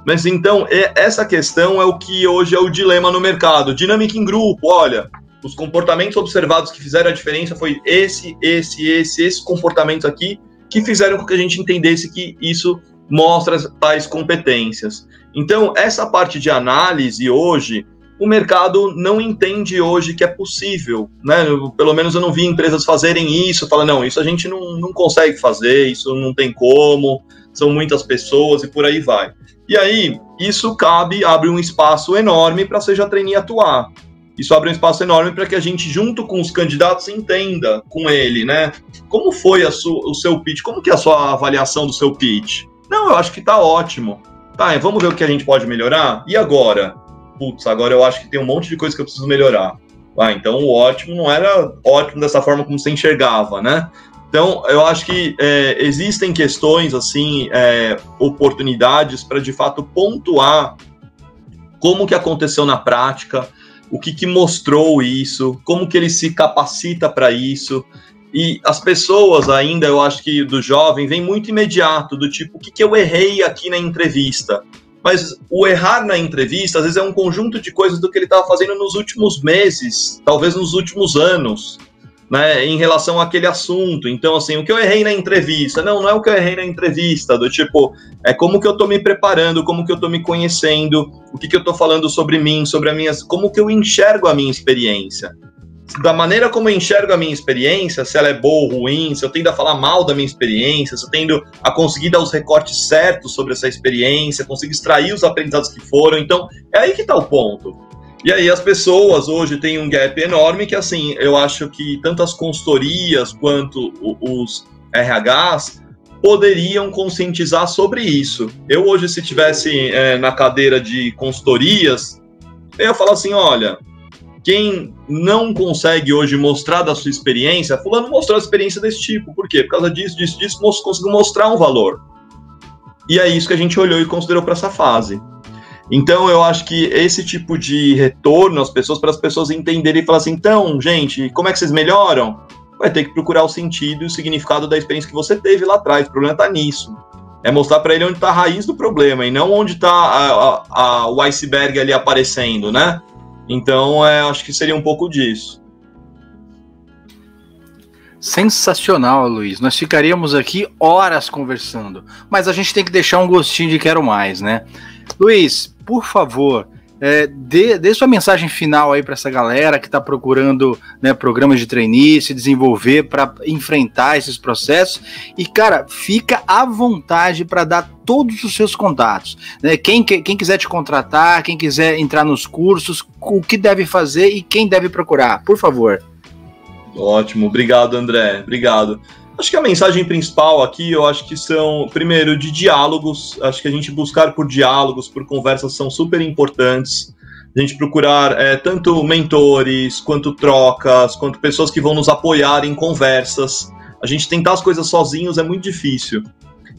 Mas então, é, essa questão é o que hoje é o dilema no mercado. Dinâmica em grupo, olha, os comportamentos observados que fizeram a diferença foi esse, esse, esse, esses comportamentos aqui que fizeram com que a gente entendesse que isso mostra tais competências. Então, essa parte de análise hoje, o mercado não entende hoje que é possível, né? Pelo menos eu não vi empresas fazerem isso, fala, não, isso a gente não, não consegue fazer, isso não tem como, são muitas pessoas e por aí vai. E aí, isso cabe, abre um espaço enorme para seja trainee atuar isso abre um espaço enorme para que a gente, junto com os candidatos, entenda com ele, né? Como foi o seu pitch? Como que é a sua avaliação do seu pitch? Não, eu acho que está ótimo. Tá, vamos ver o que a gente pode melhorar? E agora? Putz, agora eu acho que tem um monte de coisa que eu preciso melhorar. Ah, então o ótimo não era ótimo dessa forma como você enxergava, né? Então, eu acho que é, existem questões, assim, é, oportunidades para, de fato, pontuar como que aconteceu na prática, o que, que mostrou isso, como que ele se capacita para isso. E as pessoas ainda, eu acho que do jovem, vem muito imediato, do tipo, o que, que eu errei aqui na entrevista? Mas o errar na entrevista, às vezes, é um conjunto de coisas do que ele estava fazendo nos últimos meses, talvez nos últimos anos né, em relação àquele assunto. Então, assim, o que eu errei na entrevista? Não, não é o que eu errei na entrevista, do tipo, é como que eu tô me preparando, como que eu tô me conhecendo, o que que eu tô falando sobre mim, sobre a minha, como que eu enxergo a minha experiência. Da maneira como eu enxergo a minha experiência, se ela é boa ou ruim, se eu tendo a falar mal da minha experiência, se eu tendo a conseguir dar os recortes certos sobre essa experiência, conseguir extrair os aprendizados que foram. Então, é aí que tá o ponto. E aí as pessoas hoje têm um gap enorme que, assim, eu acho que tanto as consultorias quanto os RHs poderiam conscientizar sobre isso. Eu hoje, se tivesse é, na cadeira de consultorias, eu ia falar assim, olha, quem não consegue hoje mostrar da sua experiência, fulano mostrou a experiência desse tipo. Por quê? Por causa disso, disso, disso, conseguiu mostrar um valor. E é isso que a gente olhou e considerou para essa fase. Então eu acho que esse tipo de retorno às pessoas, para as pessoas entenderem e falar assim, então, gente, como é que vocês melhoram? Vai ter que procurar o sentido e o significado da experiência que você teve lá atrás. O problema está nisso. É mostrar para ele onde está a raiz do problema e não onde está o iceberg ali aparecendo, né? Então, é, acho que seria um pouco disso. Sensacional, Luiz. Nós ficaríamos aqui horas conversando, mas a gente tem que deixar um gostinho de quero mais, né? Luiz, por favor, é, dê, dê, sua mensagem final aí para essa galera que está procurando né, programas de trainee, se desenvolver para enfrentar esses processos. E, cara, fica à vontade para dar todos os seus contatos. Né? Quem, quem quiser te contratar, quem quiser entrar nos cursos, o que deve fazer e quem deve procurar, por favor. Ótimo, obrigado, André. Obrigado. Acho que a mensagem principal aqui, eu acho que são, primeiro, de diálogos. Acho que a gente buscar por diálogos, por conversas são super importantes. A gente procurar é, tanto mentores, quanto trocas, quanto pessoas que vão nos apoiar em conversas. A gente tentar as coisas sozinhos é muito difícil.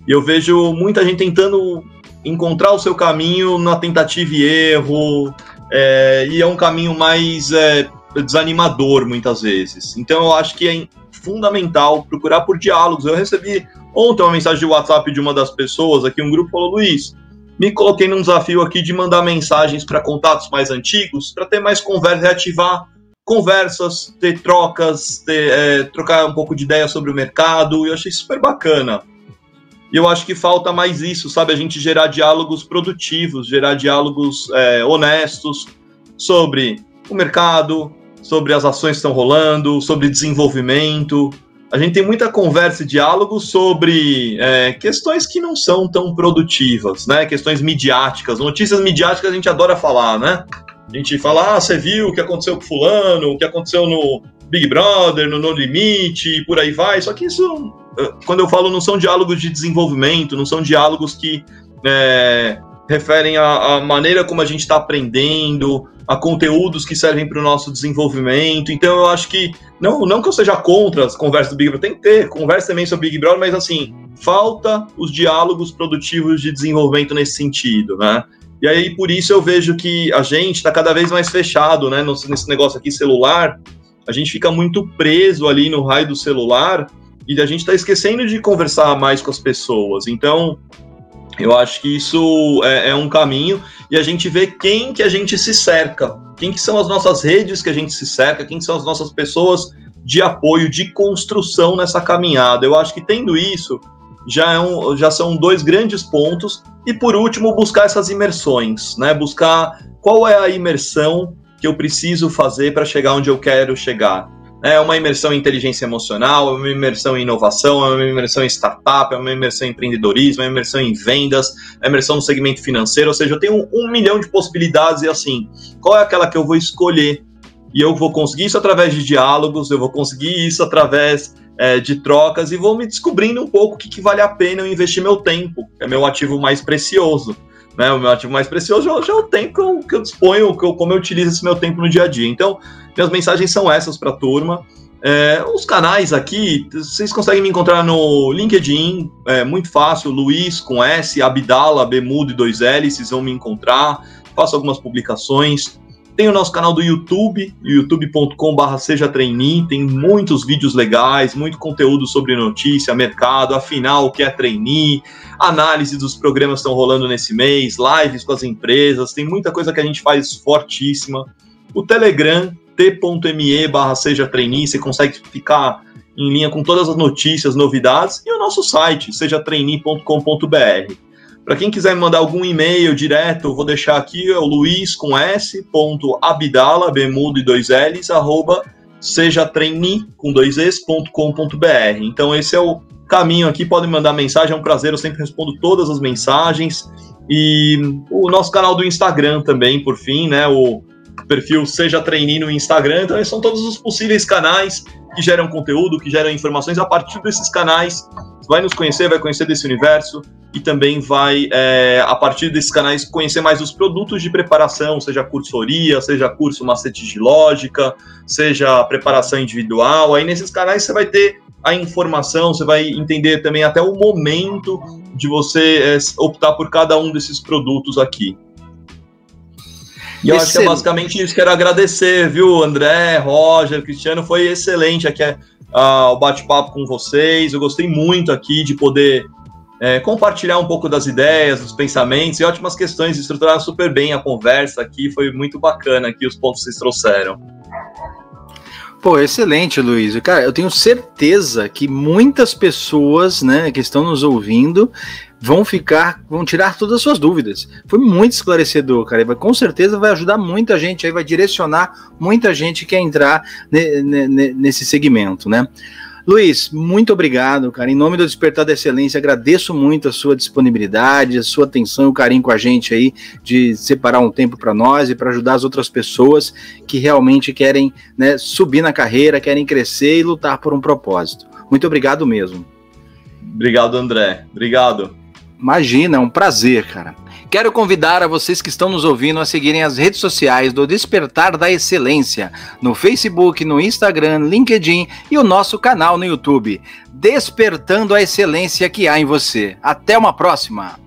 E eu vejo muita gente tentando encontrar o seu caminho na tentativa e erro, é, e é um caminho mais é, desanimador muitas vezes. Então eu acho que é fundamental procurar por diálogos. Eu recebi ontem uma mensagem de WhatsApp de uma das pessoas aqui, um grupo falou: Luiz, me coloquei num desafio aqui de mandar mensagens para contatos mais antigos, para ter mais conversa, reativar conversas, ter trocas, ter, é, trocar um pouco de ideia sobre o mercado, e eu achei super bacana. E eu acho que falta mais isso, sabe? A gente gerar diálogos produtivos, gerar diálogos é, honestos sobre o mercado, sobre as ações que estão rolando, sobre desenvolvimento. A gente tem muita conversa e diálogo sobre é, questões que não são tão produtivas, né? Questões midiáticas, notícias midiáticas a gente adora falar, né? A gente fala, ah, você viu o que aconteceu com fulano, o que aconteceu no Big Brother, no No Limite, e por aí vai. Só que isso, eh, quando eu falo, não são diálogos de desenvolvimento, não são diálogos que é, referem à, maneira como a gente está aprendendo, a conteúdos que servem para o nosso desenvolvimento. Então eu acho que, não, não que eu seja contra as conversas do Big Brother, tem que ter conversa também sobre Big Brother, mas assim, falta os diálogos produtivos de desenvolvimento nesse sentido, né? E aí, por isso eu vejo que a gente está cada vez mais fechado, né, nesse negócio aqui celular, a gente fica muito preso ali no raio do celular e a gente está esquecendo de conversar mais com as pessoas. Então, eu acho que isso é, é, um caminho e a gente vê quem que a gente se cerca, quem que são as nossas redes que a gente se cerca, quem são as nossas pessoas de apoio, de construção nessa caminhada. Eu acho que tendo isso já, é um, já são dois grandes pontos. E por último, buscar essas imersões, né? Buscar qual é a imersão que eu preciso fazer para chegar onde eu quero chegar. É uma imersão em inteligência emocional, é uma imersão em inovação, é uma imersão em startup, é uma imersão em empreendedorismo, é uma imersão em vendas, é uma imersão no segmento financeiro. Ou seja, eu tenho um, milhão de possibilidades e assim, qual é aquela que eu vou escolher? E eu vou conseguir isso através de diálogos, eu vou conseguir isso através é, de trocas e vou me descobrindo um pouco o que, que vale a pena eu investir meu tempo, que é meu ativo mais precioso. Né, o meu ativo mais precioso já, já é o tempo que eu, que eu disponho, que eu, como eu utilizo esse meu tempo no dia a dia. Então, minhas mensagens são essas para a turma. É, os canais aqui, vocês conseguem me encontrar no LinkedIn, é muito fácil, Luiz com S, Abdala, Bemudo e dois L, vocês vão me encontrar. Faço algumas publicações. Tem o nosso canal do YouTube, youtube.com.br seja trainee, tem muitos vídeos legais, muito conteúdo sobre notícia, mercado, afinal, o que é trainee, análise dos programas que estão rolando nesse mês, lives com as empresas, tem muita coisa que a gente faz fortíssima. O Telegram, t.me barra seja trainee, você consegue ficar em linha com todas as notícias, novidades, e o nosso site, sejatrainee.com.br. Para quem quiser me mandar algum e-mail direto, vou deixar aqui, é o luiz com s, ponto, abdala, bemudo e dois L's, arroba sejatrainee com dois es.com.br. Então esse é o caminho aqui, podem mandar mensagem, é um prazer, eu sempre respondo todas as mensagens. E o nosso canal do Instagram também, por fim, né? O perfil Seja Trainee no Instagram. Então, são todos os possíveis canais que geram conteúdo, que geram informações. A partir desses canais, vai nos conhecer, vai conhecer desse universo e também vai, é, a partir desses canais, conhecer mais os produtos de preparação, seja cursoria, seja curso macete de lógica, seja preparação individual. Aí nesses canais você vai ter a informação, você vai entender também até o momento de você é, optar por cada um desses produtos aqui. E eu acho que é basicamente isso. Quero agradecer, viu, André, Roger, Cristiano. Foi excelente aqui uh, o bate-papo com vocês. Eu gostei muito aqui de poder é, compartilhar um pouco das ideias, dos pensamentos e ótimas questões. Estruturaram super bem a conversa aqui. Foi muito bacana aqui os pontos que vocês trouxeram. Pô, excelente, Luiz. Cara, eu tenho certeza que muitas pessoas, né, que estão nos ouvindo, vão ficar, vão tirar todas as suas dúvidas. Foi muito esclarecedor, cara. E com certeza vai ajudar muita gente aí, vai direcionar muita gente que quer entrar nesse segmento, né? Luiz, muito obrigado, cara. Em nome do Despertar da Excelência, agradeço muito a sua disponibilidade, a sua atenção e o carinho com a gente aí, de separar um tempo para nós e para ajudar as outras pessoas que realmente querem né, subir na carreira, querem crescer e lutar por um propósito. Muito obrigado mesmo. Obrigado, André. Obrigado. Imagina, é um prazer, cara. Quero convidar a vocês que estão nos ouvindo a seguirem as redes sociais do Despertar da Excelência, no Facebook, no Instagram, LinkedIn e o nosso canal no YouTube. Despertando a excelência que há em você. Até uma próxima!